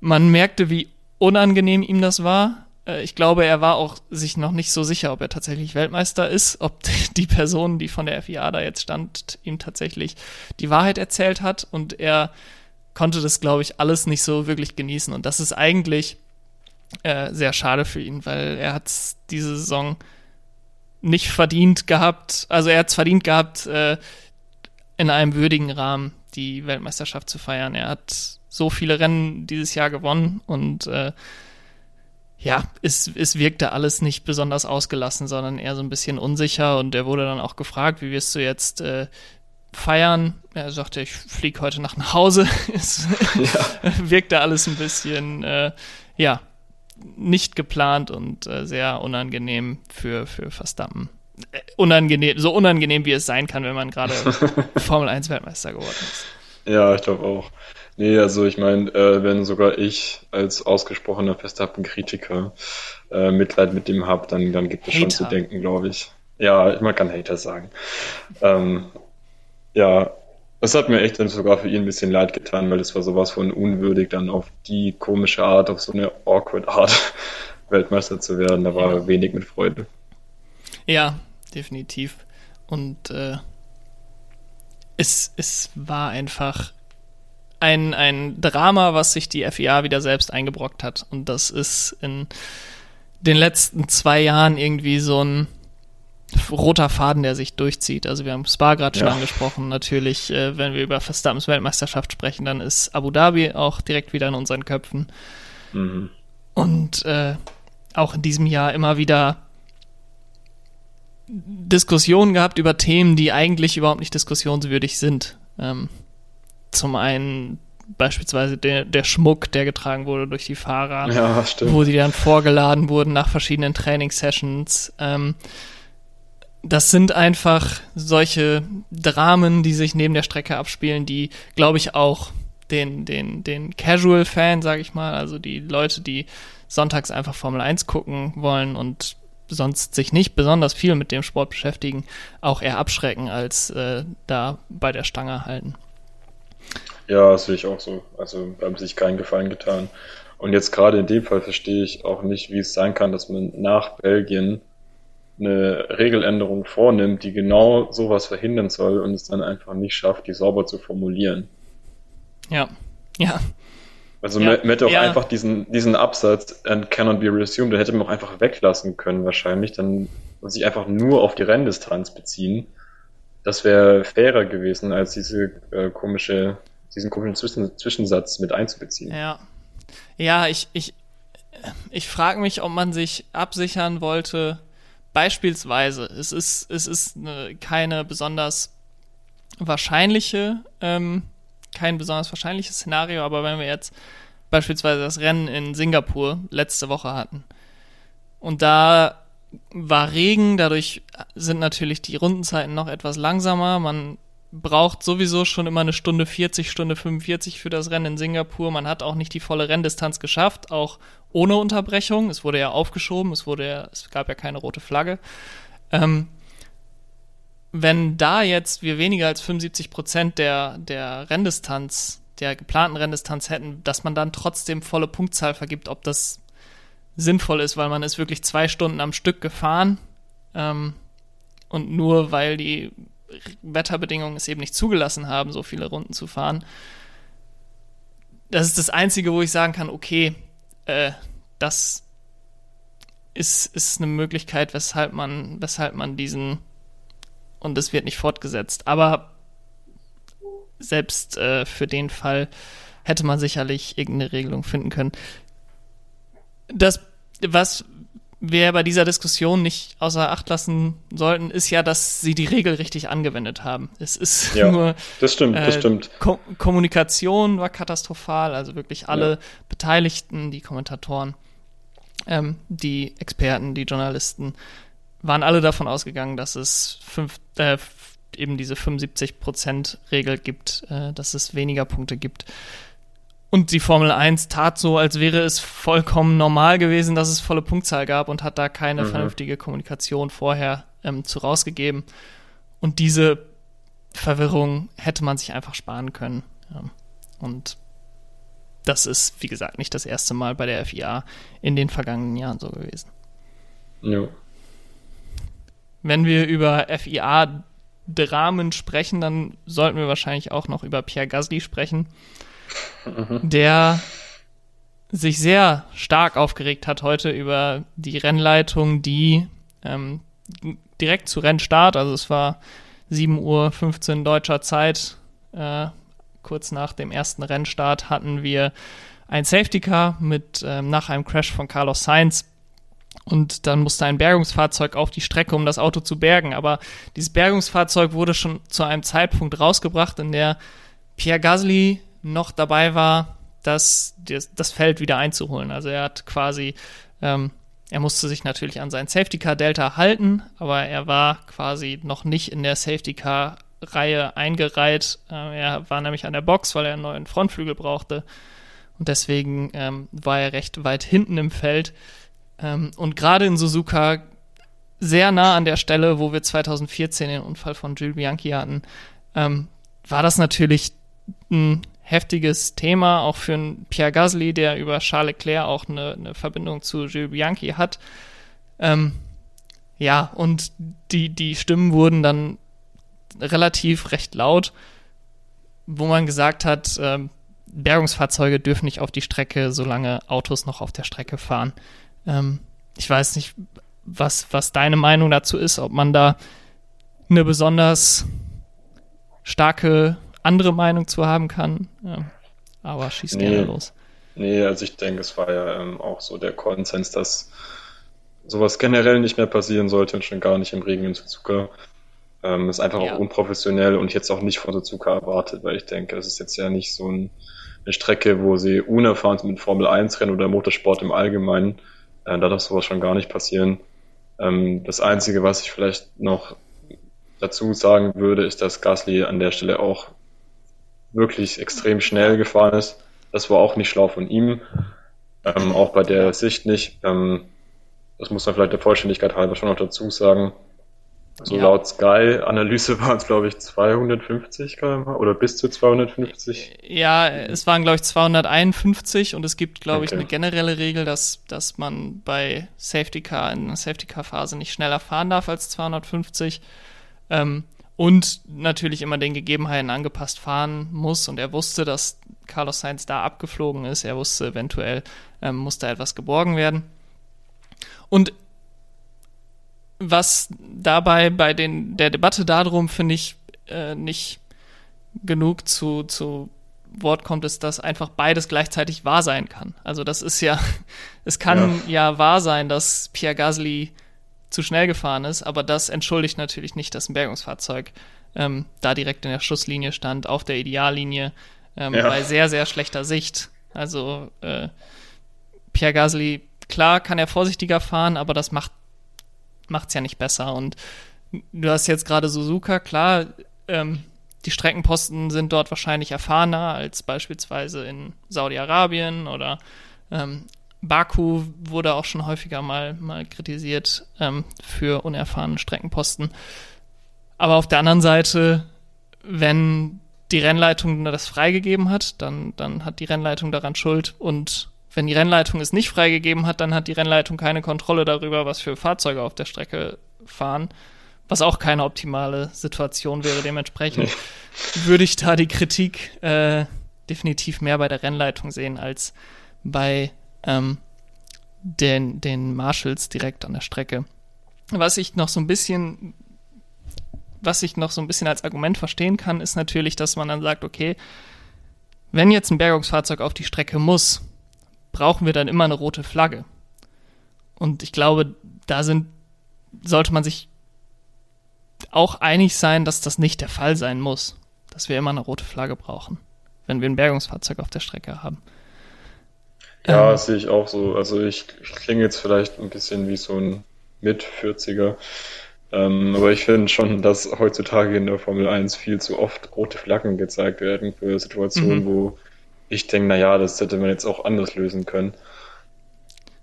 Speaker 1: Man merkte, wie unangenehm ihm das war. Äh, ich glaube, er war auch sich noch nicht so sicher, ob er tatsächlich Weltmeister ist, ob *laughs* die Person, die von der FIA da jetzt stand, ihm tatsächlich die Wahrheit erzählt hat und er konnte das, glaube ich, alles nicht so wirklich genießen. Und das ist eigentlich äh, sehr schade für ihn, weil er hat diese Saison nicht verdient gehabt. Also er hat es verdient gehabt, äh, in einem würdigen Rahmen die Weltmeisterschaft zu feiern. Er hat so viele Rennen dieses Jahr gewonnen und äh, ja, es, es wirkte alles nicht besonders ausgelassen, sondern eher so ein bisschen unsicher und er wurde dann auch gefragt, wie wirst du jetzt äh, feiern? Er sagte, ich fliege heute Nacht nach Hause. *laughs* es ja. *laughs* wirkte alles ein bisschen, äh, ja, nicht geplant und äh, sehr unangenehm für, für Verstappen unangenehm, so unangenehm wie es sein kann, wenn man gerade *laughs* Formel 1 Weltmeister geworden ist.
Speaker 2: Ja, ich glaube auch. Nee, also ich meine, äh, wenn sogar ich als ausgesprochener Verstappen-Kritiker äh, Mitleid mit dem habe, dann, dann gibt es schon zu denken, glaube ich. Ja, man kann Hater sagen. Ähm, ja, es hat mir echt dann sogar für ihn ein bisschen leid getan, weil es war sowas von unwürdig, dann auf die komische Art, auf so eine awkward Art *laughs* Weltmeister zu werden. Da war ja. wenig mit Freude.
Speaker 1: Ja, definitiv. Und äh, es, es war einfach ein, ein Drama, was sich die FIA wieder selbst eingebrockt hat. Und das ist in den letzten zwei Jahren irgendwie so ein roter Faden, der sich durchzieht. Also wir haben Spa gerade schon ja. angesprochen. Natürlich, äh, wenn wir über Verstappens Weltmeisterschaft sprechen, dann ist Abu Dhabi auch direkt wieder in unseren Köpfen. Mhm. Und äh, auch in diesem Jahr immer wieder Diskussionen gehabt über Themen, die eigentlich überhaupt nicht diskussionswürdig sind. Ähm, zum einen beispielsweise der, der Schmuck, der getragen wurde durch die Fahrer,
Speaker 2: ja,
Speaker 1: wo sie dann vorgeladen wurden nach verschiedenen Trainingssessions. Ähm, das sind einfach solche Dramen, die sich neben der Strecke abspielen, die, glaube ich, auch den, den, den Casual-Fan, sage ich mal, also die Leute, die sonntags einfach Formel 1 gucken wollen und sonst sich nicht besonders viel mit dem Sport beschäftigen, auch eher abschrecken, als äh, da bei der Stange halten.
Speaker 2: Ja, das sehe ich auch so. Also haben sich keinen Gefallen getan. Und jetzt gerade in dem Fall verstehe ich auch nicht, wie es sein kann, dass man nach Belgien eine Regeländerung vornimmt, die genau sowas verhindern soll und es dann einfach nicht schafft, die sauber zu formulieren.
Speaker 1: Ja, ja.
Speaker 2: Also ja, man hätte auch ja. einfach diesen, diesen Absatz and cannot be resumed, den hätte man auch einfach weglassen können wahrscheinlich, dann und sich einfach nur auf die Renndistanz beziehen. Das wäre fairer gewesen, als diese äh, komische, diesen komischen Zwischen Zwischensatz mit einzubeziehen.
Speaker 1: Ja. Ja, ich, ich, ich frage mich, ob man sich absichern wollte, beispielsweise, es ist, es ist eine, keine besonders wahrscheinliche ähm, kein besonders wahrscheinliches Szenario, aber wenn wir jetzt beispielsweise das Rennen in Singapur letzte Woche hatten und da war Regen, dadurch sind natürlich die Rundenzeiten noch etwas langsamer. Man braucht sowieso schon immer eine Stunde 40, Stunde 45 für das Rennen in Singapur. Man hat auch nicht die volle Renndistanz geschafft, auch ohne Unterbrechung. Es wurde ja aufgeschoben, es wurde ja, es gab ja keine rote Flagge. Ähm, wenn da jetzt wir weniger als 75 Prozent der, der Renndistanz, der geplanten Renndistanz hätten, dass man dann trotzdem volle Punktzahl vergibt, ob das sinnvoll ist, weil man ist wirklich zwei Stunden am Stück gefahren ähm, und nur weil die Wetterbedingungen es eben nicht zugelassen haben, so viele Runden zu fahren. Das ist das Einzige, wo ich sagen kann, okay, äh, das ist, ist eine Möglichkeit, weshalb man, weshalb man diesen und es wird nicht fortgesetzt. Aber selbst äh, für den Fall hätte man sicherlich irgendeine Regelung finden können. Das, was wir bei dieser Diskussion nicht außer Acht lassen sollten, ist ja, dass sie die Regel richtig angewendet haben. Es ist *laughs* ja, nur.
Speaker 2: Das stimmt, äh, das stimmt.
Speaker 1: Ko Kommunikation war katastrophal, also wirklich alle ja. Beteiligten, die Kommentatoren, ähm, die Experten, die Journalisten, waren alle davon ausgegangen, dass es fünf, äh, eben diese 75%-Regel gibt, äh, dass es weniger Punkte gibt. Und die Formel 1 tat so, als wäre es vollkommen normal gewesen, dass es volle Punktzahl gab und hat da keine mhm. vernünftige Kommunikation vorher ähm, zu rausgegeben. Und diese Verwirrung hätte man sich einfach sparen können. Ja. Und das ist, wie gesagt, nicht das erste Mal bei der FIA in den vergangenen Jahren so gewesen.
Speaker 2: Ja.
Speaker 1: Wenn wir über FIA-Dramen sprechen, dann sollten wir wahrscheinlich auch noch über Pierre Gasly sprechen, mhm. der sich sehr stark aufgeregt hat heute über die Rennleitung, die ähm, direkt zu Rennstart, also es war 7.15 Uhr deutscher Zeit, äh, kurz nach dem ersten Rennstart hatten wir ein Safety Car mit ähm, nach einem Crash von Carlos Sainz und dann musste ein Bergungsfahrzeug auf die Strecke, um das Auto zu bergen. Aber dieses Bergungsfahrzeug wurde schon zu einem Zeitpunkt rausgebracht, in der Pierre Gasly noch dabei war, das, das Feld wieder einzuholen. Also er hat quasi, ähm, er musste sich natürlich an sein Safety Car Delta halten, aber er war quasi noch nicht in der Safety Car Reihe eingereiht. Äh, er war nämlich an der Box, weil er einen neuen Frontflügel brauchte. Und deswegen ähm, war er recht weit hinten im Feld. Ähm, und gerade in Suzuka sehr nah an der Stelle, wo wir 2014 den Unfall von Jules Bianchi hatten, ähm, war das natürlich ein heftiges Thema, auch für einen Pierre Gasly, der über Charles Leclerc auch eine, eine Verbindung zu Jules Bianchi hat. Ähm, ja, und die, die Stimmen wurden dann relativ recht laut, wo man gesagt hat, ähm, Bergungsfahrzeuge dürfen nicht auf die Strecke, solange Autos noch auf der Strecke fahren. Ähm, ich weiß nicht, was, was deine Meinung dazu ist, ob man da eine besonders starke andere Meinung zu haben kann. Ja, aber schieß nee, gerne los.
Speaker 2: Nee, also ich denke, es war ja ähm, auch so der Konsens, dass sowas generell nicht mehr passieren sollte und schon gar nicht im Regen in Suzuka. Ähm, ist einfach ja. auch unprofessionell und jetzt auch nicht von Suzuka erwartet, weil ich denke, es ist jetzt ja nicht so ein, eine Strecke, wo sie unerfahren sind mit Formel 1 Rennen oder Motorsport im Allgemeinen. Äh, da darf sowas schon gar nicht passieren. Ähm, das Einzige, was ich vielleicht noch dazu sagen würde, ist, dass Gasly an der Stelle auch wirklich extrem schnell gefahren ist. Das war auch nicht schlau von ihm. Ähm, auch bei der Sicht nicht. Ähm, das muss man vielleicht der Vollständigkeit halber schon noch dazu sagen. So ja. laut Sky-Analyse *laughs* waren es, glaube ich, 250 km oder bis zu 250.
Speaker 1: Ja, es waren, glaube ich, 251 und es gibt, glaube okay. ich, eine generelle Regel, dass, dass man bei Safety Car in der Safety Car Phase nicht schneller fahren darf als 250. Ähm, und natürlich immer den Gegebenheiten angepasst fahren muss. Und er wusste, dass Carlos Sainz da abgeflogen ist. Er wusste, eventuell ähm, muss da etwas geborgen werden. Und was dabei bei den, der Debatte darum, finde ich, äh, nicht genug zu, zu Wort kommt, ist, dass einfach beides gleichzeitig wahr sein kann. Also das ist ja, *laughs* es kann ja, ja wahr sein, dass Pierre Gasly zu schnell gefahren ist, aber das entschuldigt natürlich nicht, dass ein Bergungsfahrzeug ähm, da direkt in der Schusslinie stand, auf der Ideallinie, ähm, ja. bei sehr, sehr schlechter Sicht. Also äh, Pierre Gasly, klar kann er vorsichtiger fahren, aber das macht es ja nicht besser. Und du hast jetzt gerade Suzuka, klar, ähm, die Streckenposten sind dort wahrscheinlich erfahrener als beispielsweise in Saudi-Arabien oder ähm, Baku wurde auch schon häufiger mal, mal kritisiert ähm, für unerfahrene Streckenposten. Aber auf der anderen Seite, wenn die Rennleitung das freigegeben hat, dann, dann hat die Rennleitung daran Schuld. Und wenn die Rennleitung es nicht freigegeben hat, dann hat die Rennleitung keine Kontrolle darüber, was für Fahrzeuge auf der Strecke fahren. Was auch keine optimale Situation wäre. Dementsprechend würde ich da die Kritik äh, definitiv mehr bei der Rennleitung sehen als bei ähm, den, den Marshalls direkt an der Strecke. Was ich noch so ein bisschen, was ich noch so ein bisschen als Argument verstehen kann, ist natürlich, dass man dann sagt, okay, wenn jetzt ein Bergungsfahrzeug auf die Strecke muss, brauchen wir dann immer eine rote Flagge. Und ich glaube, da sind, sollte man sich auch einig sein, dass das nicht der Fall sein muss, dass wir immer eine rote Flagge brauchen, wenn wir ein Bergungsfahrzeug auf der Strecke haben.
Speaker 2: Ja, ähm, sehe ich auch so. Also ich, ich klinge jetzt vielleicht ein bisschen wie so ein Mit-40er. Ähm, aber ich finde schon, dass heutzutage in der Formel 1 viel zu oft rote Flaggen gezeigt werden für Situationen, mhm. wo ich denke, naja, das hätte man jetzt auch anders lösen können.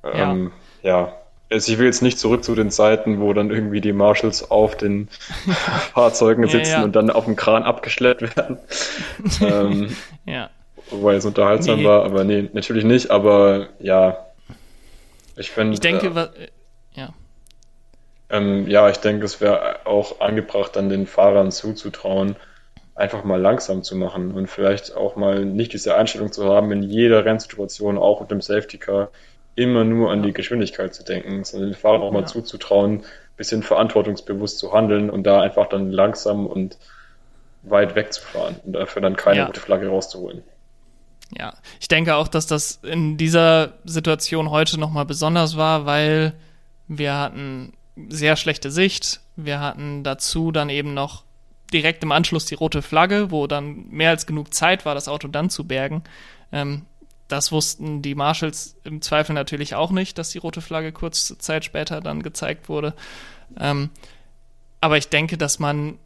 Speaker 2: Ähm, ja. ja. Also ich will jetzt nicht zurück zu den Zeiten, wo dann irgendwie die Marshals auf den *laughs* Fahrzeugen sitzen ja, ja. und dann auf dem Kran abgeschleppt werden. *laughs* ähm, ja wobei es unterhaltsam nee. war, aber nee, natürlich nicht, aber ja. Ich finde.
Speaker 1: Ich denke, äh, ja.
Speaker 2: Ähm, ja, ich denke, es wäre auch angebracht, dann den Fahrern zuzutrauen, einfach mal langsam zu machen und vielleicht auch mal nicht diese Einstellung zu haben, in jeder Rennsituation, auch mit dem Safety Car, immer nur an die Geschwindigkeit zu denken, sondern den Fahrern auch mal ja. zuzutrauen, bisschen verantwortungsbewusst zu handeln und da einfach dann langsam und weit wegzufahren und dafür dann keine ja. rote Flagge rauszuholen.
Speaker 1: Ja, ich denke auch, dass das in dieser Situation heute nochmal besonders war, weil wir hatten sehr schlechte Sicht. Wir hatten dazu dann eben noch direkt im Anschluss die rote Flagge, wo dann mehr als genug Zeit war, das Auto dann zu bergen. Ähm, das wussten die Marshals im Zweifel natürlich auch nicht, dass die rote Flagge kurze Zeit später dann gezeigt wurde. Ähm, aber ich denke, dass man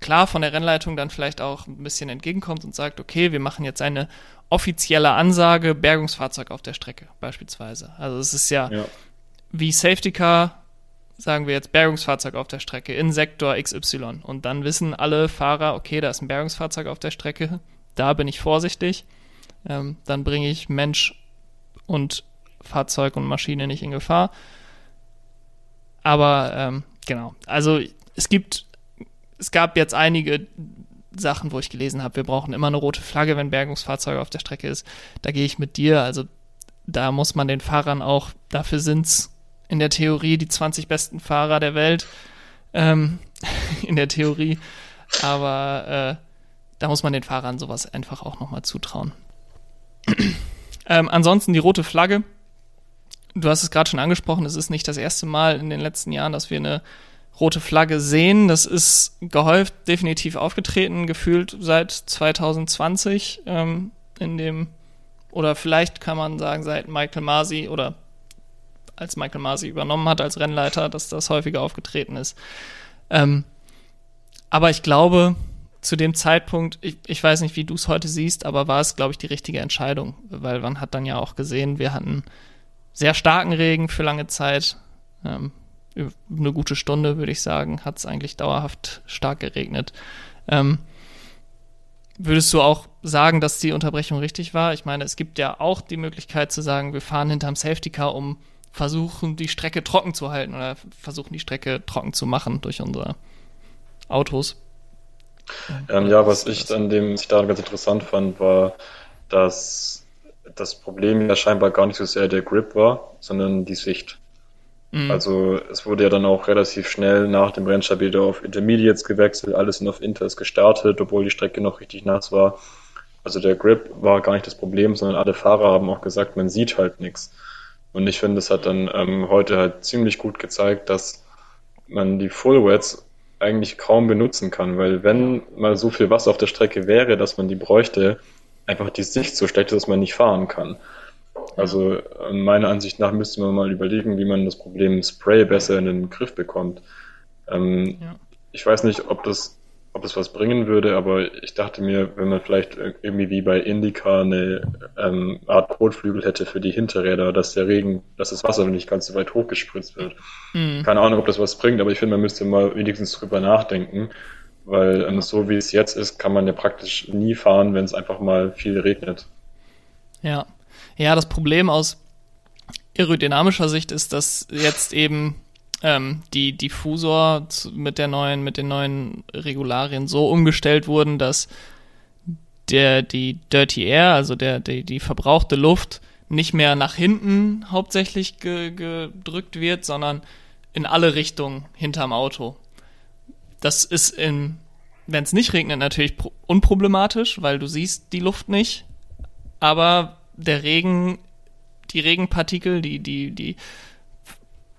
Speaker 1: klar von der Rennleitung dann vielleicht auch ein bisschen entgegenkommt und sagt, okay, wir machen jetzt eine offizielle Ansage, Bergungsfahrzeug auf der Strecke beispielsweise. Also es ist ja, ja. wie Safety Car, sagen wir jetzt Bergungsfahrzeug auf der Strecke in Sektor XY. Und dann wissen alle Fahrer, okay, da ist ein Bergungsfahrzeug auf der Strecke, da bin ich vorsichtig. Ähm, dann bringe ich Mensch und Fahrzeug und Maschine nicht in Gefahr. Aber ähm, genau, also es gibt, es gab jetzt einige Sachen, wo ich gelesen habe, wir brauchen immer eine rote Flagge, wenn Bergungsfahrzeug auf der Strecke ist. Da gehe ich mit dir. Also da muss man den Fahrern auch, dafür sind es in der Theorie die 20 besten Fahrer der Welt. Ähm, *laughs* in der Theorie. Aber äh, da muss man den Fahrern sowas einfach auch nochmal zutrauen. *clears throat* ähm, ansonsten die rote Flagge. Du hast es gerade schon angesprochen, es ist nicht das erste Mal in den letzten Jahren, dass wir eine rote Flagge sehen. Das ist gehäuft definitiv aufgetreten, gefühlt seit 2020 ähm, in dem, oder vielleicht kann man sagen, seit Michael Masi oder als Michael Masi übernommen hat als Rennleiter, dass das häufiger aufgetreten ist. Ähm, aber ich glaube, zu dem Zeitpunkt, ich, ich weiß nicht, wie du es heute siehst, aber war es, glaube ich, die richtige Entscheidung, weil man hat dann ja auch gesehen, wir hatten sehr starken Regen für lange Zeit. Ähm, eine gute Stunde, würde ich sagen, hat es eigentlich dauerhaft stark geregnet. Ähm, würdest du auch sagen, dass die Unterbrechung richtig war? Ich meine, es gibt ja auch die Möglichkeit zu sagen, wir fahren hinterm Safety Car, um versuchen, die Strecke trocken zu halten oder versuchen, die Strecke trocken zu machen durch unsere Autos.
Speaker 2: Ähm, ja, was ich an dem ich daran ganz interessant fand, war, dass das Problem ja scheinbar gar nicht so sehr der Grip war, sondern die Sicht. Mhm. Also es wurde ja dann auch relativ schnell nach dem Rennstart wieder auf Intermediates gewechselt, alles sind auf Inters gestartet, obwohl die Strecke noch richtig nass war. Also der Grip war gar nicht das Problem, sondern alle Fahrer haben auch gesagt, man sieht halt nichts. Und ich finde, es hat dann ähm, heute halt ziemlich gut gezeigt, dass man die Full Wets eigentlich kaum benutzen kann, weil wenn mal so viel Wasser auf der Strecke wäre, dass man die bräuchte, einfach die Sicht so schlecht ist, dass man nicht fahren kann. Also meiner Ansicht nach müsste man mal überlegen, wie man das Problem Spray besser in den Griff bekommt. Ähm, ja. Ich weiß nicht, ob das, ob das was bringen würde, aber ich dachte mir, wenn man vielleicht irgendwie wie bei Indica eine ähm, Art Kotflügel hätte für die Hinterräder, dass der Regen, dass das Wasser nicht ganz so weit hochgespritzt wird. Mhm. Keine Ahnung, ob das was bringt, aber ich finde, man müsste mal wenigstens drüber nachdenken, weil ähm, so wie es jetzt ist, kann man ja praktisch nie fahren, wenn es einfach mal viel regnet.
Speaker 1: Ja, ja, das Problem aus aerodynamischer Sicht ist, dass jetzt eben ähm, die Diffusor mit der neuen, mit den neuen Regularien so umgestellt wurden, dass der, die Dirty Air, also der, die, die verbrauchte Luft, nicht mehr nach hinten hauptsächlich ge, gedrückt wird, sondern in alle Richtungen hinterm Auto. Das ist in, wenn es nicht regnet, natürlich unproblematisch, weil du siehst die Luft nicht. Aber der Regen, die Regenpartikel, die, die, die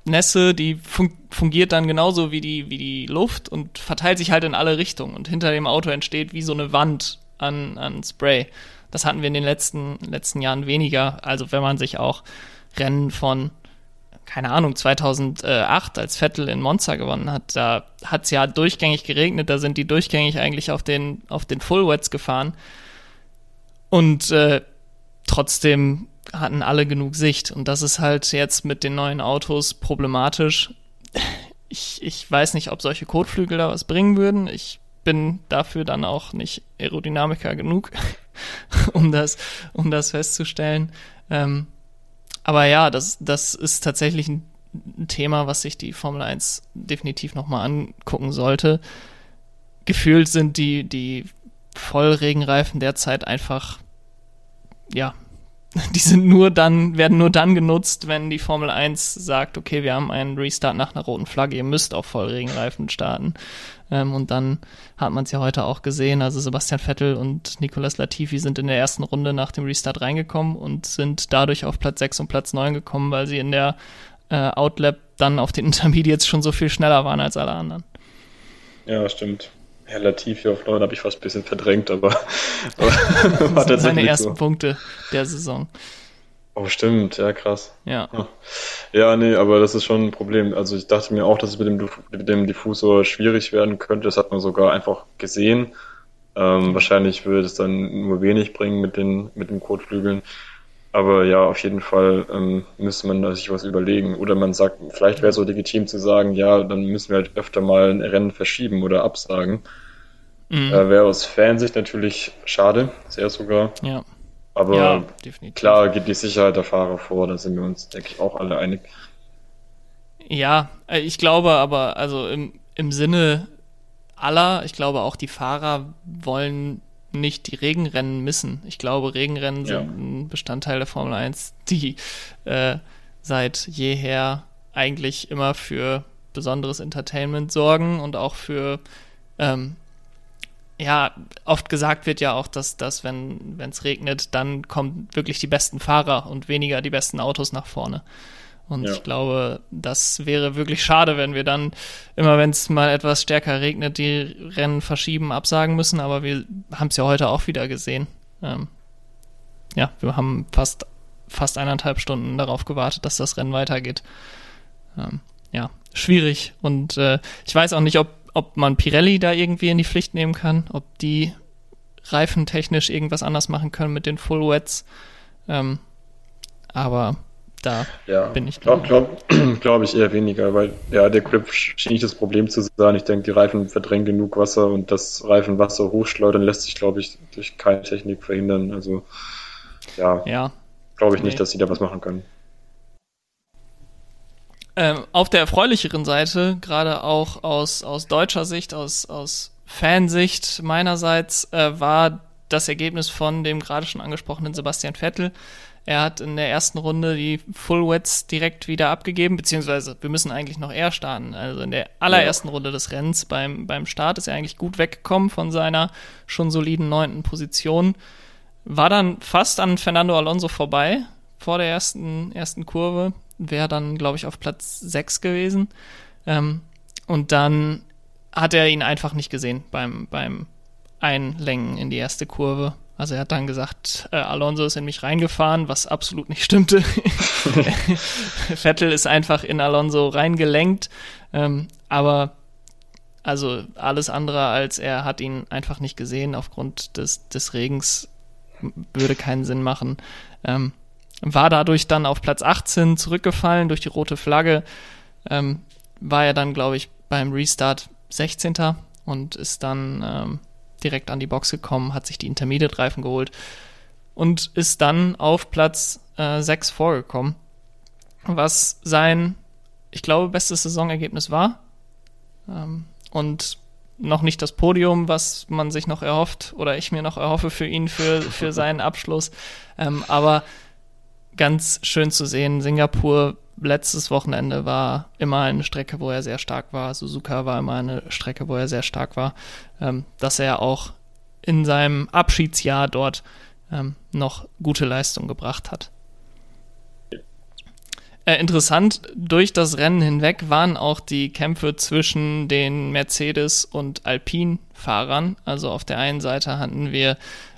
Speaker 1: Nässe, die fun fungiert dann genauso wie die, wie die Luft und verteilt sich halt in alle Richtungen. Und hinter dem Auto entsteht wie so eine Wand an, an Spray. Das hatten wir in den letzten, letzten Jahren weniger. Also wenn man sich auch Rennen von, keine Ahnung, 2008, als Vettel in Monza gewonnen hat, da hat es ja durchgängig geregnet, da sind die durchgängig eigentlich auf den, auf den Full Wets gefahren. Und äh, trotzdem hatten alle genug Sicht. Und das ist halt jetzt mit den neuen Autos problematisch. Ich, ich weiß nicht, ob solche Kotflügel da was bringen würden. Ich bin dafür dann auch nicht Aerodynamiker genug, *laughs* um das, um das festzustellen. Ähm, aber ja, das, das ist tatsächlich ein, Thema, was sich die Formel 1 definitiv nochmal angucken sollte. Gefühlt sind die, die Vollregenreifen derzeit einfach ja, *laughs* die sind nur dann, werden nur dann genutzt, wenn die Formel 1 sagt, okay, wir haben einen Restart nach einer roten Flagge, ihr müsst auf Vollregenreifen starten. Ähm, und dann hat man es ja heute auch gesehen. Also Sebastian Vettel und Nicolas Latifi sind in der ersten Runde nach dem Restart reingekommen und sind dadurch auf Platz 6 und Platz 9 gekommen, weil sie in der äh, Outlap dann auf den *laughs* Intermediates schon so viel schneller waren als alle anderen.
Speaker 2: Ja, stimmt. Herr Latifi auf 9 habe ich fast ein bisschen verdrängt, aber, *laughs*
Speaker 1: aber war tatsächlich seine ersten so. Punkte der Saison.
Speaker 2: Oh, stimmt, ja, krass.
Speaker 1: Ja.
Speaker 2: Ja, nee, aber das ist schon ein Problem. Also ich dachte mir auch, dass es mit dem, mit dem Diffusor schwierig werden könnte. Das hat man sogar einfach gesehen. Ähm, wahrscheinlich würde es dann nur wenig bringen mit den, mit den Kotflügeln. Aber ja, auf jeden Fall ähm, müsste man sich was überlegen. Oder man sagt, vielleicht wäre es so legitim zu sagen, ja, dann müssen wir halt öfter mal ein Rennen verschieben oder absagen. Mhm. Äh, wäre aus Fansicht natürlich schade, sehr sogar.
Speaker 1: Ja.
Speaker 2: Aber ja, klar geht die Sicherheit der Fahrer vor, da sind wir uns, denke ich, auch alle einig.
Speaker 1: Ja, äh, ich glaube aber, also im, im Sinne aller, ich glaube auch die Fahrer wollen nicht die Regenrennen missen. Ich glaube, Regenrennen ja. sind ein Bestandteil der Formel 1, die äh, seit jeher eigentlich immer für besonderes Entertainment sorgen und auch für ähm, ja, oft gesagt wird ja auch, dass, dass wenn es regnet, dann kommen wirklich die besten Fahrer und weniger die besten Autos nach vorne. Und ja. ich glaube, das wäre wirklich schade, wenn wir dann immer, wenn es mal etwas stärker regnet, die Rennen verschieben, absagen müssen. Aber wir haben es ja heute auch wieder gesehen. Ähm, ja, wir haben fast, fast eineinhalb Stunden darauf gewartet, dass das Rennen weitergeht. Ähm, ja, schwierig. Und äh, ich weiß auch nicht, ob ob man Pirelli da irgendwie in die Pflicht nehmen kann, ob die reifentechnisch irgendwas anders machen können mit den Full Wets. Ähm, aber da ja, bin ich
Speaker 2: glaube glaub, *clears throat* glaub ich eher weniger, weil ja, der Grip schien nicht das Problem zu sein. Ich denke, die Reifen verdrängen genug Wasser und das Reifenwasser hochschleudern lässt sich, glaube ich, durch keine Technik verhindern. Also ja, ja glaube ich nee. nicht, dass sie da was machen können.
Speaker 1: Ähm, auf der erfreulicheren Seite, gerade auch aus, aus deutscher Sicht, aus, aus Fansicht meinerseits, äh, war das Ergebnis von dem gerade schon angesprochenen Sebastian Vettel. Er hat in der ersten Runde die Full Wets direkt wieder abgegeben, beziehungsweise wir müssen eigentlich noch eher starten. Also in der allerersten ja. Runde des Rennens beim, beim Start ist er eigentlich gut weggekommen von seiner schon soliden neunten Position. War dann fast an Fernando Alonso vorbei vor der ersten, ersten Kurve wäre dann, glaube ich, auf Platz 6 gewesen. Ähm, und dann hat er ihn einfach nicht gesehen beim, beim Einlenken in die erste Kurve. Also er hat dann gesagt, äh, Alonso ist in mich reingefahren, was absolut nicht stimmte. *laughs* Vettel ist einfach in Alonso reingelenkt, ähm, aber also alles andere als er hat ihn einfach nicht gesehen aufgrund des, des Regens würde keinen Sinn machen. Ähm, war dadurch dann auf Platz 18 zurückgefallen durch die rote Flagge. Ähm, war er dann, glaube ich, beim Restart 16. und ist dann ähm, direkt an die Box gekommen, hat sich die Intermediate-Reifen geholt und ist dann auf Platz äh, 6 vorgekommen, was sein, ich glaube, bestes Saisonergebnis war. Ähm, und noch nicht das Podium, was man sich noch erhofft oder ich mir noch erhoffe für ihn für, für *laughs* seinen Abschluss. Ähm, aber ganz schön zu sehen. Singapur letztes Wochenende war immer eine Strecke, wo er sehr stark war. Suzuka war immer eine Strecke, wo er sehr stark war. Ähm, dass er auch in seinem Abschiedsjahr dort ähm, noch gute Leistung gebracht hat. Äh, interessant, durch das Rennen hinweg waren auch die Kämpfe zwischen den Mercedes- und Alpine-Fahrern. Also auf der einen Seite hatten wir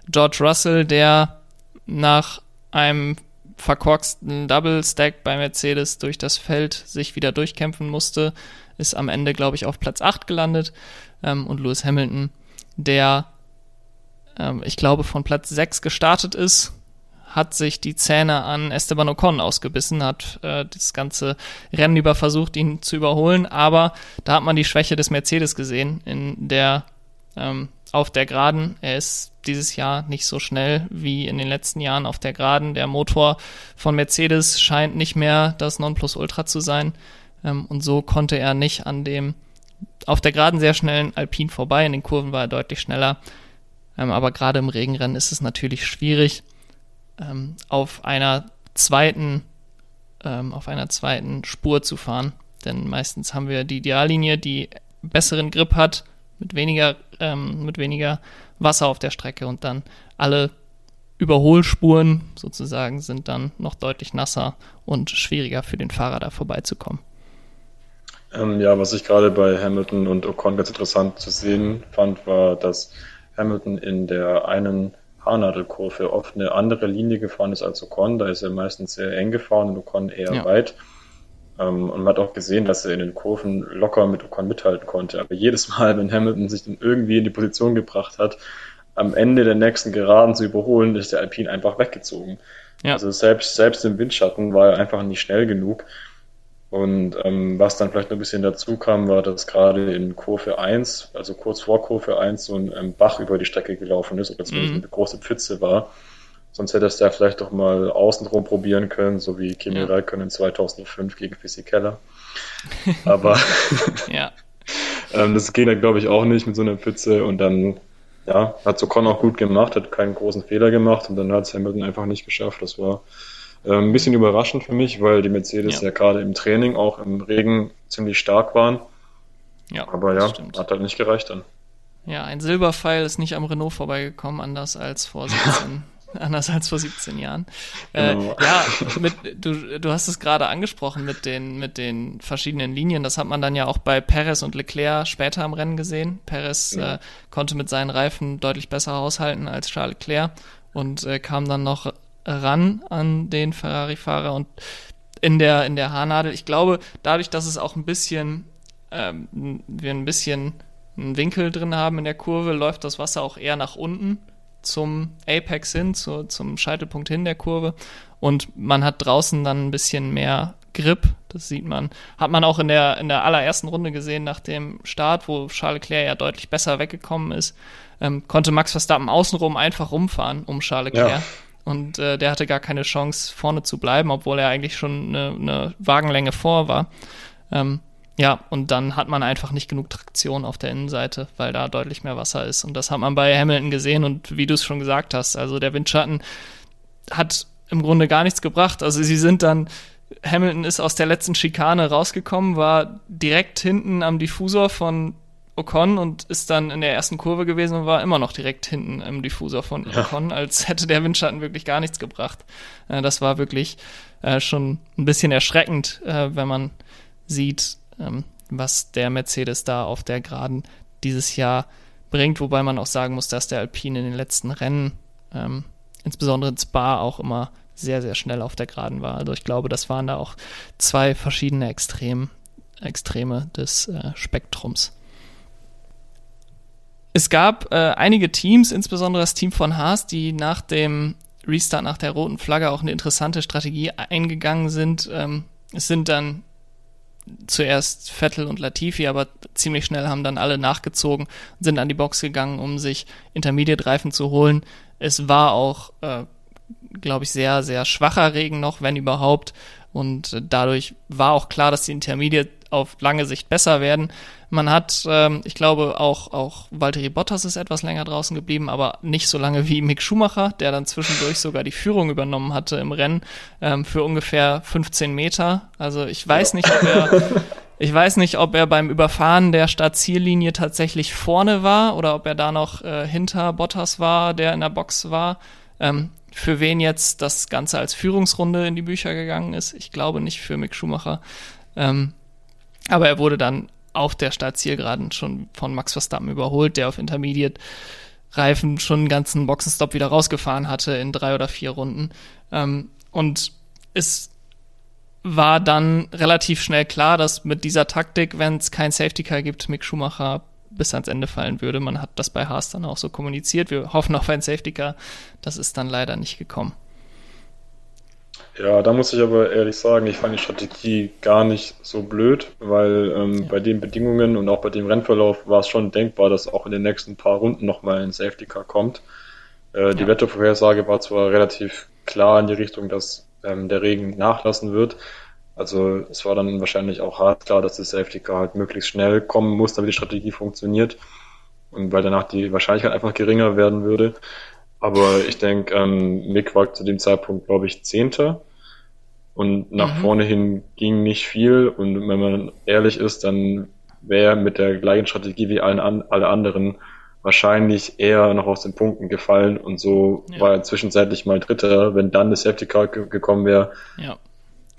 Speaker 1: George Russell, der nach einem verkorksten Double Stack bei Mercedes durch das Feld sich wieder durchkämpfen musste, ist am Ende, glaube ich, auf Platz 8 gelandet. Ähm, und Lewis Hamilton, der, ähm, ich glaube, von Platz 6 gestartet ist, hat sich die Zähne an Esteban Ocon ausgebissen, hat äh, das ganze Rennen über versucht, ihn zu überholen, aber da hat man die Schwäche des Mercedes gesehen in der ähm, auf der Geraden. Er ist dieses Jahr nicht so schnell wie in den letzten Jahren auf der Geraden. Der Motor von Mercedes scheint nicht mehr das Nonplusultra zu sein. Ähm, und so konnte er nicht an dem auf der Geraden sehr schnellen Alpin vorbei. In den Kurven war er deutlich schneller. Ähm, aber gerade im Regenrennen ist es natürlich schwierig, ähm, auf einer zweiten, auf einer zweiten Spur zu fahren. Denn meistens haben wir die Ideallinie, die besseren Grip hat, mit weniger, ähm, mit weniger Wasser auf der Strecke und dann alle Überholspuren sozusagen sind dann noch deutlich nasser und schwieriger für den Fahrer da vorbeizukommen.
Speaker 2: Ähm, ja, was ich gerade bei Hamilton und Ocon ganz interessant zu sehen fand, war, dass Hamilton in der einen Haarnadelkurve oft eine andere Linie gefahren ist als Ocon. Da ist er meistens sehr eng gefahren und Ocon eher ja. weit. Ähm, und man hat auch gesehen, dass er in den Kurven locker mit Ocon mithalten konnte. Aber jedes Mal, *laughs* wenn Hamilton sich dann irgendwie in die Position gebracht hat, am Ende der nächsten Geraden zu überholen, ist der Alpine einfach weggezogen. Ja. Also selbst, selbst im Windschatten war er einfach nicht schnell genug. Und ähm, was dann vielleicht noch ein bisschen dazu kam, war, dass gerade in Kurve 1, also kurz vor Kurve 1, so ein ähm, Bach über die Strecke gelaufen ist oder zumindest mhm. eine große Pfütze war. Sonst hätte es da vielleicht doch mal außenrum probieren können, so wie Kimi ja. Räikkönen 2005 gegen Fisichella. Aber *laughs* ja. *laughs* ähm, das ging dann, glaube ich, auch nicht mit so einer Pfütze. Und dann ja, hat Socon auch gut gemacht, hat keinen großen Fehler gemacht und dann hat es Hamilton einfach nicht geschafft. Das war äh, ein bisschen überraschend für mich, weil die Mercedes ja. ja gerade im Training auch im Regen ziemlich stark waren. Ja, aber ja, hat halt nicht gereicht dann.
Speaker 1: Ja, ein Silberpfeil ist nicht am Renault vorbeigekommen, anders als vor *laughs* 17, anders als vor 17 Jahren. Äh, genau. Äh, ja, mit, du, du hast es gerade angesprochen mit den, mit den verschiedenen Linien. Das hat man dann ja auch bei Perez und Leclerc später im Rennen gesehen. Perez ja. äh, konnte mit seinen Reifen deutlich besser haushalten als Charles Leclerc und äh, kam dann noch ran an den Ferrari-Fahrer und in der, in der Haarnadel. Ich glaube, dadurch, dass es auch ein bisschen, ähm, wir ein bisschen einen Winkel drin haben in der Kurve, läuft das Wasser auch eher nach unten zum Apex hin, zu, zum Scheitelpunkt hin der Kurve. Und man hat draußen dann ein bisschen mehr Grip. Das sieht man. Hat man auch in der, in der allerersten Runde gesehen nach dem Start, wo Charles Leclerc ja deutlich besser weggekommen ist, ähm, konnte Max Verstappen außenrum einfach rumfahren um Charles Leclerc. Ja. Und äh, der hatte gar keine Chance, vorne zu bleiben, obwohl er eigentlich schon eine, eine Wagenlänge vor war. Ähm, ja, und dann hat man einfach nicht genug Traktion auf der Innenseite, weil da deutlich mehr Wasser ist. Und das hat man bei Hamilton gesehen und wie du es schon gesagt hast, also der Windschatten hat im Grunde gar nichts gebracht. Also sie sind dann, Hamilton ist aus der letzten Schikane rausgekommen, war direkt hinten am Diffusor von Ocon und ist dann in der ersten Kurve gewesen und war immer noch direkt hinten im Diffusor von ja. Ocon, als hätte der Windschatten wirklich gar nichts gebracht. Äh, das war wirklich äh, schon ein bisschen erschreckend, äh, wenn man sieht, ähm, was der Mercedes da auf der Geraden dieses Jahr bringt, wobei man auch sagen muss, dass der Alpine in den letzten Rennen, ähm, insbesondere in Spa, auch immer sehr, sehr schnell auf der Geraden war. Also ich glaube, das waren da auch zwei verschiedene Extrem, Extreme des äh, Spektrums. Es gab äh, einige Teams, insbesondere das Team von Haas, die nach dem Restart, nach der roten Flagge auch eine interessante Strategie eingegangen sind. Ähm, es sind dann zuerst Vettel und Latifi, aber ziemlich schnell haben dann alle nachgezogen, sind an die Box gegangen, um sich Intermediate-Reifen zu holen. Es war auch, äh, glaube ich, sehr, sehr schwacher Regen noch, wenn überhaupt. Und dadurch war auch klar, dass die Intermediate auf lange Sicht besser werden. Man hat, ähm, ich glaube, auch, auch Valtteri Bottas ist etwas länger draußen geblieben, aber nicht so lange wie Mick Schumacher, der dann zwischendurch sogar die Führung übernommen hatte im Rennen ähm, für ungefähr 15 Meter. Also ich weiß nicht, ob er, *laughs* ich weiß nicht, ob er beim Überfahren der Startziellinie tatsächlich vorne war oder ob er da noch äh, hinter Bottas war, der in der Box war. Ähm, für wen jetzt das Ganze als Führungsrunde in die Bücher gegangen ist. Ich glaube nicht für Mick Schumacher. Ähm, aber er wurde dann auf der Startzielgeraden schon von Max Verstappen überholt, der auf Intermediate Reifen schon einen ganzen Boxenstopp wieder rausgefahren hatte in drei oder vier Runden. Ähm, und es war dann relativ schnell klar, dass mit dieser Taktik, wenn es kein Safety Car gibt, Mick Schumacher bis ans Ende fallen würde. Man hat das bei Haas dann auch so kommuniziert. Wir hoffen auf ein Safety Car. Das ist dann leider nicht gekommen.
Speaker 2: Ja, da muss ich aber ehrlich sagen, ich fand die Strategie gar nicht so blöd, weil ähm, ja. bei den Bedingungen und auch bei dem Rennverlauf war es schon denkbar, dass auch in den nächsten paar Runden nochmal ein Safety Car kommt. Äh, die ja. Wettervorhersage war zwar relativ klar in die Richtung, dass ähm, der Regen nachlassen wird. Also es war dann wahrscheinlich auch hart klar, dass das Safety Car halt möglichst schnell kommen muss, damit die Strategie funktioniert. Und weil danach die Wahrscheinlichkeit einfach geringer werden würde. Aber ich denke, ähm, Mick war zu dem Zeitpunkt, glaube ich, Zehnter. Und nach mhm. vorne hin ging nicht viel. Und wenn man ehrlich ist, dann wäre mit der gleichen Strategie wie allen, alle anderen wahrscheinlich eher noch aus den Punkten gefallen. Und so ja. war er zwischenzeitlich mal Dritter. Wenn dann das Safety Car gekommen wäre, ja.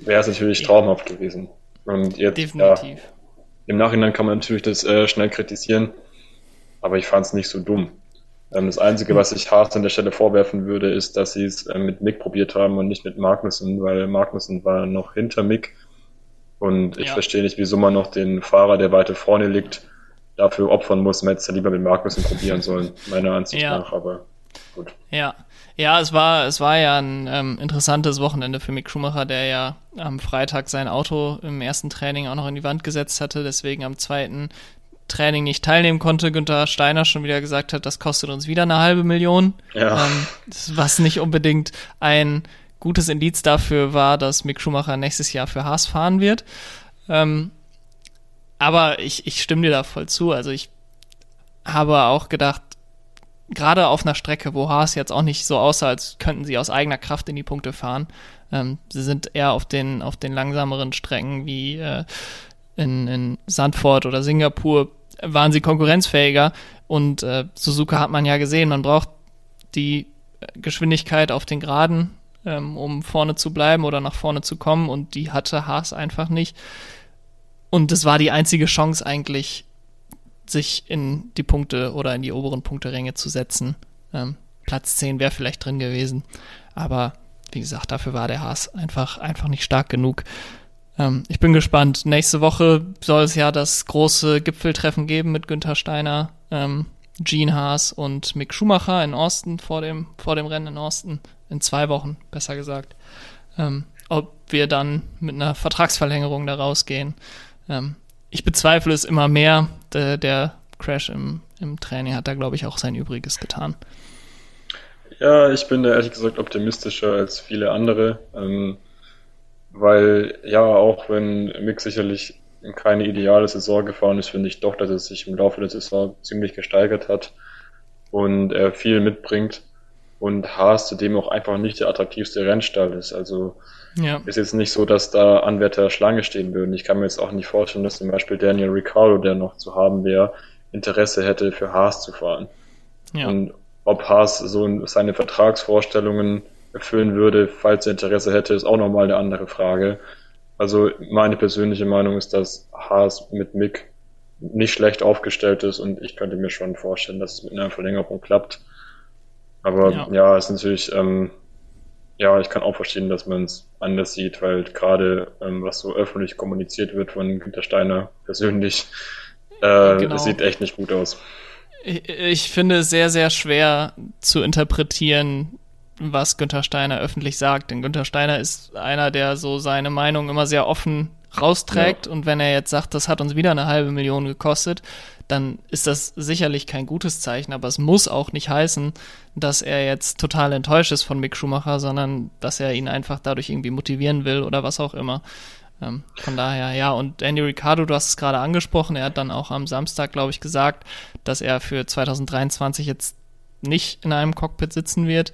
Speaker 2: wäre es natürlich ja. traumhaft gewesen. Und jetzt, Definitiv. Ja, im Nachhinein kann man natürlich das äh, schnell kritisieren. Aber ich fand es nicht so dumm. Ähm, das Einzige, was ich Haas an der Stelle vorwerfen würde, ist, dass sie es äh, mit Mick probiert haben und nicht mit Magnussen, weil Magnussen war noch hinter Mick. Und ich ja. verstehe nicht, wieso man noch den Fahrer, der weiter vorne liegt, dafür opfern muss. Man hätte es lieber mit Magnussen probieren sollen, meiner Ansicht ja. nach, aber gut.
Speaker 1: Ja. Ja, es war, es war ja ein ähm, interessantes Wochenende für Mick Schumacher, der ja am Freitag sein Auto im ersten Training auch noch in die Wand gesetzt hatte, deswegen am zweiten Training nicht teilnehmen konnte. Günther Steiner schon wieder gesagt hat, das kostet uns wieder eine halbe Million. Ja. Ähm, was nicht unbedingt ein gutes Indiz dafür war, dass Mick Schumacher nächstes Jahr für Haas fahren wird. Ähm, aber ich, ich stimme dir da voll zu. Also ich habe auch gedacht, gerade auf einer Strecke, wo Haas jetzt auch nicht so aussah, als könnten sie aus eigener Kraft in die Punkte fahren. Ähm, sie sind eher auf den, auf den langsameren Strecken wie äh, in, in Sandford oder Singapur waren sie konkurrenzfähiger und äh, Suzuka hat man ja gesehen, man braucht die Geschwindigkeit auf den Geraden, ähm, um vorne zu bleiben oder nach vorne zu kommen und die hatte Haas einfach nicht. Und es war die einzige Chance eigentlich, sich in die Punkte oder in die oberen Punkteränge zu setzen. Ähm, Platz 10 wäre vielleicht drin gewesen, aber wie gesagt, dafür war der Haas einfach, einfach nicht stark genug. Ähm, ich bin gespannt. Nächste Woche soll es ja das große Gipfeltreffen geben mit Günther Steiner, ähm, Gene Haas und Mick Schumacher in Austin vor dem, vor dem Rennen in Austin. In zwei Wochen, besser gesagt. Ähm, ob wir dann mit einer Vertragsverlängerung da rausgehen. Ähm, ich bezweifle es immer mehr. Der, der Crash im, im Training hat da, glaube ich, auch sein Übriges getan.
Speaker 2: Ja, ich bin da ehrlich gesagt optimistischer als viele andere. Ähm, weil ja, auch wenn Mick sicherlich keine ideale Saison gefahren ist, finde ich doch, dass er sich im Laufe der Saison ziemlich gesteigert hat und er viel mitbringt und Haas zudem auch einfach nicht der attraktivste Rennstall ist. Also ja. ist jetzt nicht so, dass da Anwärter Schlange stehen würden. Ich kann mir jetzt auch nicht vorstellen, dass zum Beispiel Daniel Ricciardo, der noch zu haben wäre, Interesse hätte, für Haas zu fahren. Ja. Und ob Haas so seine Vertragsvorstellungen erfüllen würde, falls er Interesse hätte, ist auch nochmal eine andere Frage. Also meine persönliche Meinung ist, dass Haas mit Mick nicht schlecht aufgestellt ist und ich könnte mir schon vorstellen, dass es mit einer Verlängerung klappt. Aber ja, ja ist natürlich, ähm, ja, ich kann auch verstehen, dass man es anders sieht, weil gerade ähm, was so öffentlich kommuniziert wird von Günter Steiner persönlich, äh, genau. sieht echt nicht gut aus.
Speaker 1: Ich, ich finde es sehr, sehr schwer zu interpretieren, was Günther Steiner öffentlich sagt. Denn Günther Steiner ist einer, der so seine Meinung immer sehr offen rausträgt. Ja. Und wenn er jetzt sagt, das hat uns wieder eine halbe Million gekostet, dann ist das sicherlich kein gutes Zeichen. Aber es muss auch nicht heißen, dass er jetzt total enttäuscht ist von Mick Schumacher, sondern dass er ihn einfach dadurch irgendwie motivieren will oder was auch immer. Ähm, von daher, ja, und Andy Ricciardo, du hast es gerade angesprochen, er hat dann auch am Samstag, glaube ich, gesagt, dass er für 2023 jetzt nicht in einem Cockpit sitzen wird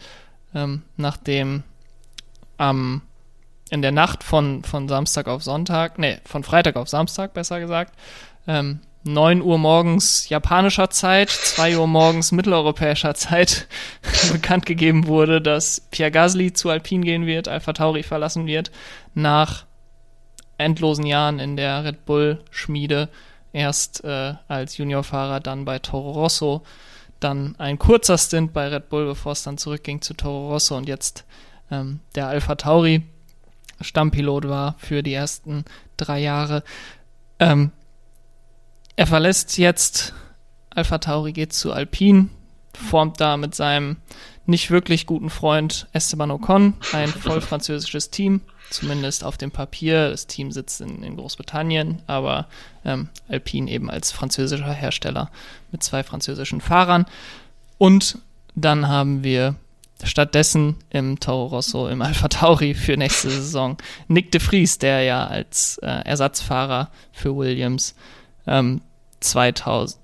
Speaker 1: ähm, nachdem am in der Nacht von, von Samstag auf Sonntag, nee, von Freitag auf Samstag besser gesagt, ähm, 9 Uhr morgens japanischer Zeit, 2 Uhr morgens mitteleuropäischer Zeit *laughs* bekannt gegeben wurde, dass Pierre Gasly zu Alpine gehen wird, Alpha Tauri verlassen wird, nach endlosen Jahren in der Red Bull Schmiede, erst äh, als Juniorfahrer, dann bei Toro Rosso dann ein kurzer Stint bei Red Bull, bevor es dann zurückging zu Toro Rosso und jetzt ähm, der Alpha Tauri Stammpilot war für die ersten drei Jahre. Ähm, er verlässt jetzt Alpha Tauri, geht zu Alpine, formt da mit seinem nicht wirklich guten Freund Esteban Ocon ein *laughs* voll französisches Team zumindest auf dem Papier. Das Team sitzt in, in Großbritannien, aber ähm, Alpine eben als französischer Hersteller mit zwei französischen Fahrern. Und dann haben wir stattdessen im Toro Rosso, im Alpha Tauri für nächste Saison Nick de Vries, der ja als äh, Ersatzfahrer für Williams ähm, 2000,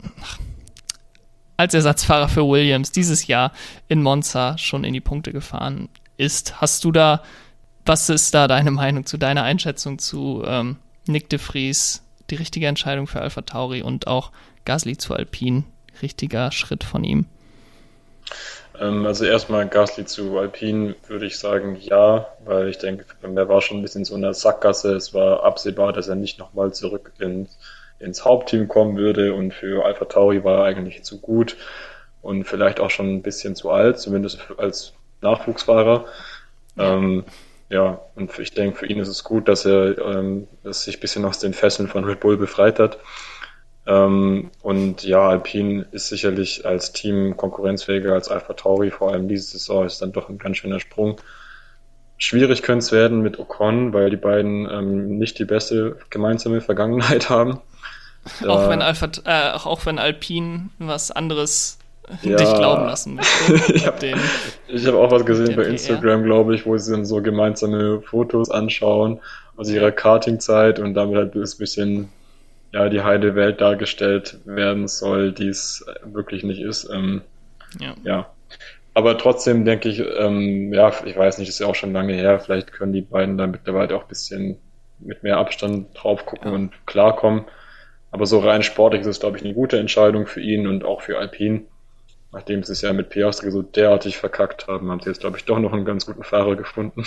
Speaker 1: als Ersatzfahrer für Williams dieses Jahr in Monza schon in die Punkte gefahren ist. Hast du da was ist da deine Meinung zu deiner Einschätzung zu ähm, Nick de Vries, die richtige Entscheidung für Alpha Tauri und auch Gasly zu Alpine? Richtiger Schritt von ihm.
Speaker 2: Ähm, also erstmal Gasly zu Alpine würde ich sagen ja, weil ich denke, er war schon ein bisschen so in der Sackgasse. Es war absehbar, dass er nicht nochmal zurück in, ins Hauptteam kommen würde und für Alpha Tauri war er eigentlich zu gut. und vielleicht auch schon ein bisschen zu alt, zumindest als Nachwuchsfahrer. Ja. Ähm, ja, und ich denke, für ihn ist es gut, dass er ähm, dass sich ein bisschen aus den Fesseln von Red Bull befreit hat. Ähm, und ja, Alpine ist sicherlich als Team konkurrenzfähiger als Alpha Tauri, vor allem diese Saison ist dann doch ein ganz schöner Sprung. Schwierig könnte es werden mit Ocon, weil die beiden ähm, nicht die beste gemeinsame Vergangenheit *laughs* haben.
Speaker 1: Auch wenn Alpha, äh, auch wenn Alpine was anderes ja. dich glauben lassen möchte. *laughs*
Speaker 2: ich habe hab auch was gesehen bei Instagram, glaube ich, wo sie dann so gemeinsame Fotos anschauen aus ihrer Kartingzeit und damit halt ein bisschen ja, die heile Welt dargestellt werden soll, die es wirklich nicht ist. Ähm, ja. ja. Aber trotzdem denke ich, ähm, ja, ich weiß nicht, ist ja auch schon lange her, vielleicht können die beiden da mittlerweile auch ein bisschen mit mehr Abstand drauf gucken ja. und klarkommen. Aber so rein sportlich ist es, glaube ich, eine gute Entscheidung für ihn und auch für Alpine. Nachdem sie es ja mit Piastri so derartig verkackt haben, haben sie jetzt, glaube ich, doch noch einen ganz guten Fahrer gefunden.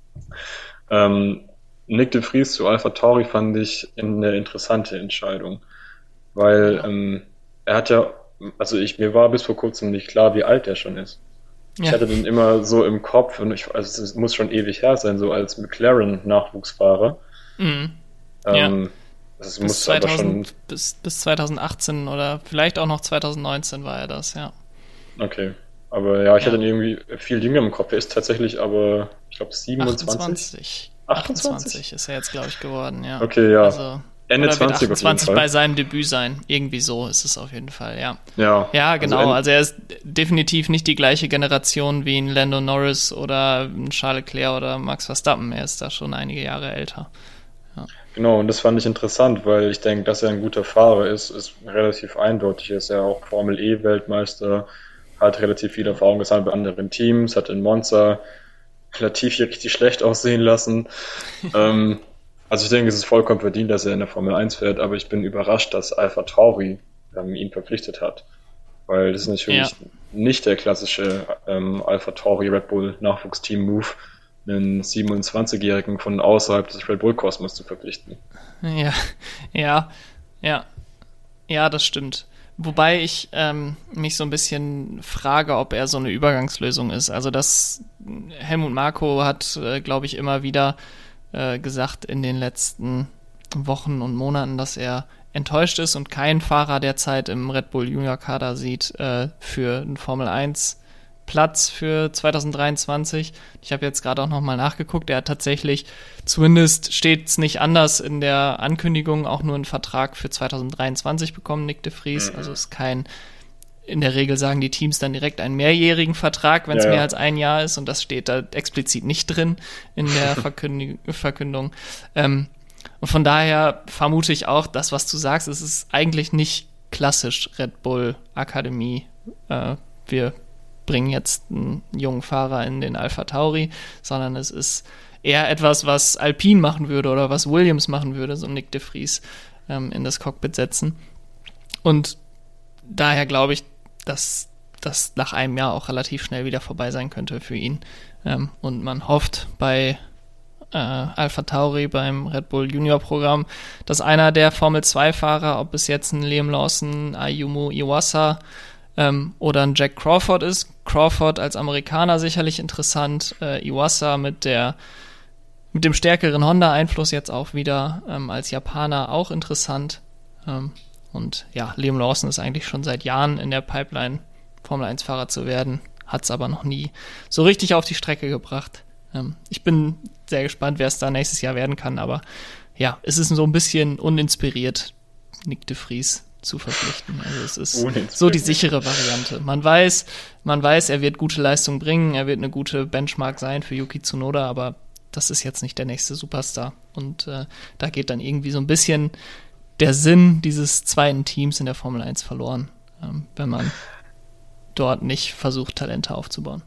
Speaker 2: *laughs* ähm, Nick de Vries zu Alpha Tauri fand ich eine interessante Entscheidung, weil ähm, er hat ja, also ich mir war bis vor kurzem nicht klar, wie alt er schon ist. Ja. Ich hatte den immer so im Kopf und ich, also es muss schon ewig her sein, so als McLaren-Nachwuchsfahrer. Mhm.
Speaker 1: Ähm, ja. Das bis, 2000, bis, bis 2018 oder vielleicht auch noch 2019 war er das, ja.
Speaker 2: Okay. Aber ja, ich ja. hatte irgendwie viel jünger im Kopf. Er ist tatsächlich aber, ich glaube, 27.
Speaker 1: 28. 28 ist er jetzt, glaube ich, geworden, ja.
Speaker 2: Okay, ja. Also,
Speaker 1: Ende 20 28 bei seinem Debüt sein. Irgendwie so ist es auf jeden Fall, ja.
Speaker 2: Ja,
Speaker 1: ja genau. Also, also, er ist definitiv nicht die gleiche Generation wie ein Lando Norris oder ein Charles Leclerc oder Max Verstappen. Er ist da schon einige Jahre älter.
Speaker 2: Genau, und das fand ich interessant, weil ich denke, dass er ein guter Fahrer ist, ist relativ eindeutig. Er ist ja auch Formel E-Weltmeister, hat relativ viel Erfahrung gesammelt bei anderen Teams, hat in Monza Latifi richtig schlecht aussehen lassen. *laughs* ähm, also ich denke, es ist vollkommen verdient, dass er in der Formel 1 fährt, aber ich bin überrascht, dass Alpha Tauri ähm, ihn verpflichtet hat. Weil das ist natürlich ja. nicht der klassische ähm, Alpha Tauri Red Bull Nachwuchsteam-Move, einen 27-Jährigen von außerhalb des Red Bull Kosmos zu verpflichten.
Speaker 1: Ja, ja, ja, ja, das stimmt. Wobei ich ähm, mich so ein bisschen frage, ob er so eine Übergangslösung ist. Also das Helmut Marko hat, äh, glaube ich, immer wieder äh, gesagt in den letzten Wochen und Monaten, dass er enttäuscht ist und keinen Fahrer derzeit im Red Bull Junior Kader sieht äh, für einen Formel 1 Platz für 2023. Ich habe jetzt gerade auch nochmal nachgeguckt. Er hat tatsächlich, zumindest steht es nicht anders in der Ankündigung, auch nur einen Vertrag für 2023 bekommen, Nick de Vries. Mhm. Also ist kein, in der Regel sagen die Teams dann direkt einen mehrjährigen Vertrag, wenn es ja, mehr als ein Jahr ist. Und das steht da explizit nicht drin in der *laughs* Verkündung. Ähm, und von daher vermute ich auch, das, was du sagst, es ist eigentlich nicht klassisch Red Bull Akademie. Äh, wir bringen jetzt einen jungen Fahrer in den Alpha Tauri, sondern es ist eher etwas, was Alpine machen würde oder was Williams machen würde, so Nick de Vries ähm, in das Cockpit setzen. Und daher glaube ich, dass das nach einem Jahr auch relativ schnell wieder vorbei sein könnte für ihn. Ähm, und man hofft bei äh, Alpha Tauri beim Red Bull Junior Programm, dass einer der Formel 2 Fahrer, ob es jetzt ein Liam Lawson, Ayumu Iwasa ähm, oder ein Jack Crawford ist. Crawford als Amerikaner sicherlich interessant, äh, Iwasa mit der mit dem stärkeren Honda-Einfluss jetzt auch wieder ähm, als Japaner auch interessant. Ähm, und ja, Liam Lawson ist eigentlich schon seit Jahren in der Pipeline, Formel 1-Fahrer zu werden, hat es aber noch nie so richtig auf die Strecke gebracht. Ähm, ich bin sehr gespannt, wer es da nächstes Jahr werden kann, aber ja, es ist so ein bisschen uninspiriert, Nick de Vries zu verpflichten. Also es ist so die sichere Variante. Man weiß, man weiß, er wird gute Leistung bringen, er wird eine gute Benchmark sein für Yuki Tsunoda, aber das ist jetzt nicht der nächste Superstar. Und äh, da geht dann irgendwie so ein bisschen der Sinn dieses zweiten Teams in der Formel 1 verloren, ähm, wenn man dort nicht versucht, Talente aufzubauen.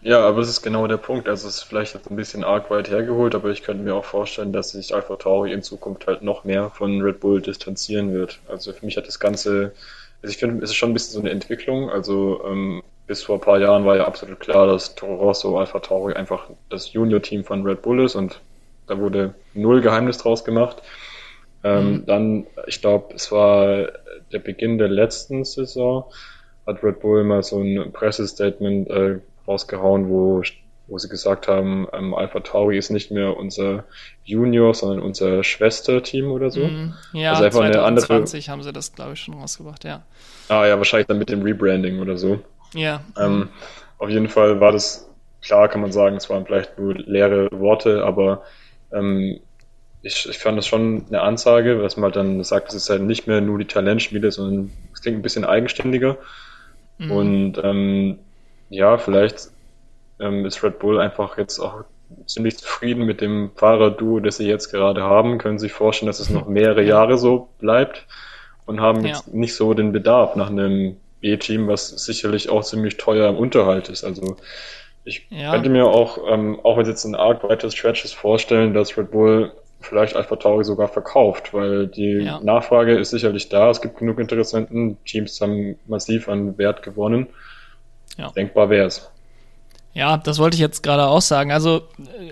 Speaker 2: Ja, aber es ist genau der Punkt. Also es ist vielleicht jetzt ein bisschen arg weit hergeholt, aber ich könnte mir auch vorstellen, dass sich Alpha Tauri in Zukunft halt noch mehr von Red Bull distanzieren wird. Also für mich hat das Ganze, also ich finde, es ist schon ein bisschen so eine Entwicklung. Also ähm, bis vor ein paar Jahren war ja absolut klar, dass Toro Rosso Alpha Tauri einfach das Junior-Team von Red Bull ist und da wurde null Geheimnis draus gemacht. Ähm, mhm. Dann, ich glaube, es war der Beginn der letzten Saison, hat Red Bull mal so ein Pressestatement äh, rausgehauen, wo, wo sie gesagt haben, ähm, Alpha Tauri ist nicht mehr unser Junior, sondern unser Schwesterteam oder so. Mm,
Speaker 1: ja, also einfach 2020 eine andere... haben sie das, glaube ich, schon rausgebracht, ja.
Speaker 2: Ah ja, wahrscheinlich dann mit dem Rebranding oder so.
Speaker 1: Ja.
Speaker 2: Ähm, auf jeden Fall war das, klar kann man sagen, es waren vielleicht nur leere Worte, aber ähm, ich, ich fand das schon eine Ansage, dass man dann sagt, es ist halt nicht mehr nur die Talentspiele, sondern es klingt ein bisschen eigenständiger. Mhm. Und ähm, ja, vielleicht ähm, ist Red Bull einfach jetzt auch ziemlich zufrieden mit dem Fahrerduo, das sie jetzt gerade haben, können sich vorstellen, dass es noch *laughs* mehrere Jahre so bleibt und haben ja. jetzt nicht so den Bedarf nach einem E-Team, was sicherlich auch ziemlich teuer im Unterhalt ist. Also ich ja. könnte mir auch, ähm, auch wenn es jetzt ein arg weites Stretch ist, vorstellen, dass Red Bull vielleicht Alpha Tauri sogar verkauft, weil die ja. Nachfrage ist sicherlich da. Es gibt genug Interessenten. Teams haben massiv an Wert gewonnen. Ja. Denkbar wäre es.
Speaker 1: Ja, das wollte ich jetzt gerade auch sagen. Also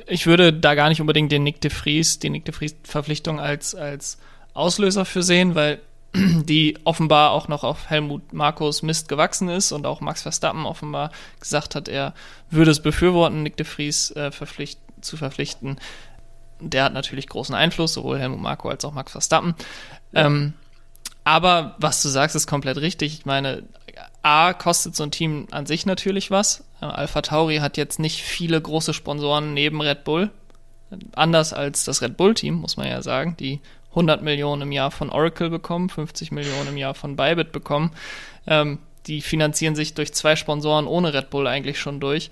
Speaker 1: ich würde da gar nicht unbedingt den Nick de Vries, die Nick de Vries Verpflichtung als, als Auslöser für sehen, weil *clears throat* die offenbar auch noch auf Helmut Markus Mist gewachsen ist und auch Max Verstappen offenbar gesagt hat, er würde es befürworten, Nick de Vries äh, verpflicht, zu verpflichten der hat natürlich großen Einfluss, sowohl Helmut Marko als auch Max Verstappen. Ja. Ähm, aber was du sagst, ist komplett richtig. Ich meine, A, kostet so ein Team an sich natürlich was. Äh, Alpha Tauri hat jetzt nicht viele große Sponsoren neben Red Bull. Anders als das Red Bull-Team, muss man ja sagen, die 100 Millionen im Jahr von Oracle bekommen, 50 Millionen im Jahr von Bybit bekommen. Ähm, die finanzieren sich durch zwei Sponsoren ohne Red Bull eigentlich schon durch.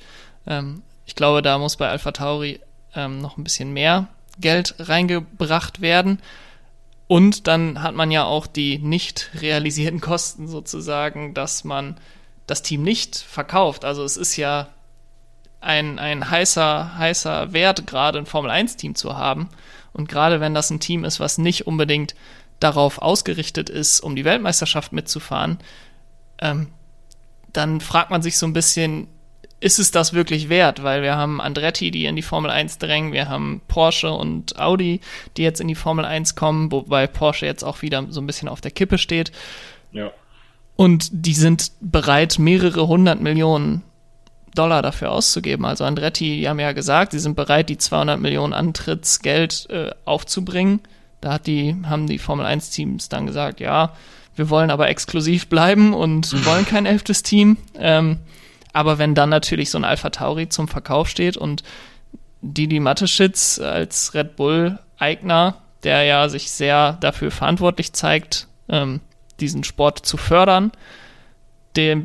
Speaker 1: Ähm, ich glaube, da muss bei Alpha Tauri ähm, noch ein bisschen mehr Geld reingebracht werden. Und dann hat man ja auch die nicht realisierten Kosten sozusagen, dass man das Team nicht verkauft. Also es ist ja ein, ein heißer, heißer Wert, gerade ein Formel-1-Team zu haben. Und gerade wenn das ein Team ist, was nicht unbedingt darauf ausgerichtet ist, um die Weltmeisterschaft mitzufahren, ähm, dann fragt man sich so ein bisschen, ist es das wirklich wert? Weil wir haben Andretti, die in die Formel 1 drängen, wir haben Porsche und Audi, die jetzt in die Formel 1 kommen, wobei Porsche jetzt auch wieder so ein bisschen auf der Kippe steht.
Speaker 2: Ja.
Speaker 1: Und die sind bereit, mehrere hundert Millionen Dollar dafür auszugeben. Also Andretti, die haben ja gesagt, sie sind bereit, die 200 Millionen Antrittsgeld äh, aufzubringen. Da hat die, haben die Formel 1 Teams dann gesagt, ja, wir wollen aber exklusiv bleiben und *laughs* wollen kein elftes Team. Ähm, aber wenn dann natürlich so ein Alpha Tauri zum Verkauf steht und Didi Mateschitz als Red Bull-Eigner, der ja sich sehr dafür verantwortlich zeigt, ähm, diesen Sport zu fördern, der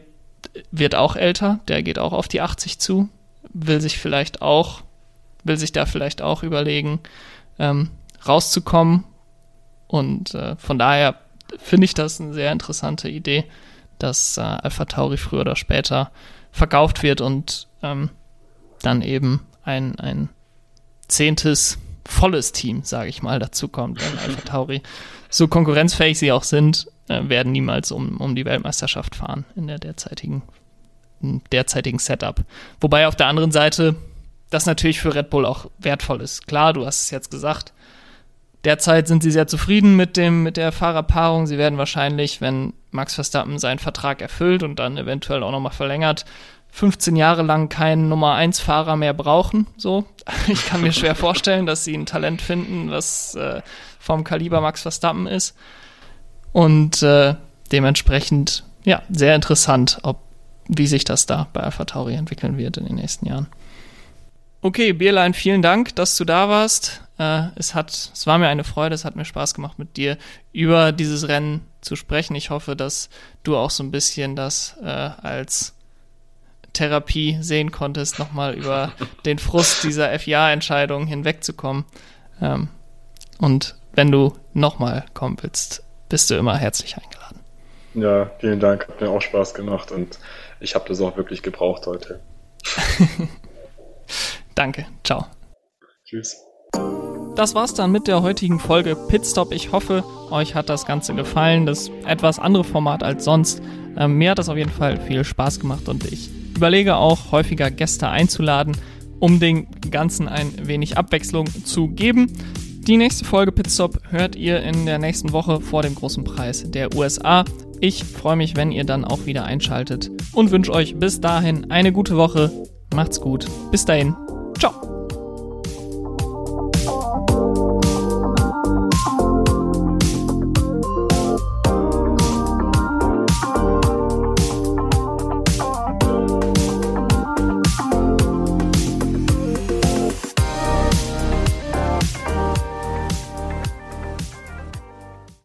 Speaker 1: wird auch älter, der geht auch auf die 80 zu, will sich vielleicht auch, will sich da vielleicht auch überlegen, ähm, rauszukommen. Und äh, von daher finde ich das eine sehr interessante Idee, dass äh, Alpha Tauri früher oder später verkauft wird und ähm, dann eben ein, ein zehntes volles Team, sage ich mal, dazu kommt. Denn Alpha *laughs* Tauri, so konkurrenzfähig sie auch sind, äh, werden niemals um, um die Weltmeisterschaft fahren in der derzeitigen, derzeitigen Setup. Wobei auf der anderen Seite das natürlich für Red Bull auch wertvoll ist. Klar, du hast es jetzt gesagt, Derzeit sind sie sehr zufrieden mit dem, mit der Fahrerpaarung. Sie werden wahrscheinlich, wenn Max Verstappen seinen Vertrag erfüllt und dann eventuell auch nochmal verlängert, 15 Jahre lang keinen Nummer 1 Fahrer mehr brauchen. So, *laughs* ich kann mir schwer vorstellen, dass sie ein Talent finden, was äh, vom Kaliber Max Verstappen ist. Und äh, dementsprechend, ja, sehr interessant, ob wie sich das da bei Alpha Tauri entwickeln wird in den nächsten Jahren. Okay, Bierlein, vielen Dank, dass du da warst. Äh, es hat, es war mir eine Freude, es hat mir Spaß gemacht, mit dir über dieses Rennen zu sprechen. Ich hoffe, dass du auch so ein bisschen das äh, als Therapie sehen konntest, nochmal über *laughs* den Frust dieser FIA-Entscheidung hinwegzukommen. Ähm, und wenn du nochmal kommen willst, bist du immer herzlich eingeladen.
Speaker 2: Ja, vielen Dank, hat mir auch Spaß gemacht und ich habe das auch wirklich gebraucht heute. *laughs*
Speaker 1: Danke. Ciao.
Speaker 2: Tschüss.
Speaker 1: Das war's dann mit der heutigen Folge Pitstop. Ich hoffe, euch hat das Ganze gefallen. Das etwas andere Format als sonst. Ähm, mir hat das auf jeden Fall viel Spaß gemacht und ich überlege auch häufiger Gäste einzuladen, um den Ganzen ein wenig Abwechslung zu geben. Die nächste Folge Pitstop hört ihr in der nächsten Woche vor dem großen Preis der USA. Ich freue mich, wenn ihr dann auch wieder einschaltet und wünsche euch bis dahin eine gute Woche. Macht's gut. Bis dahin. Ciao.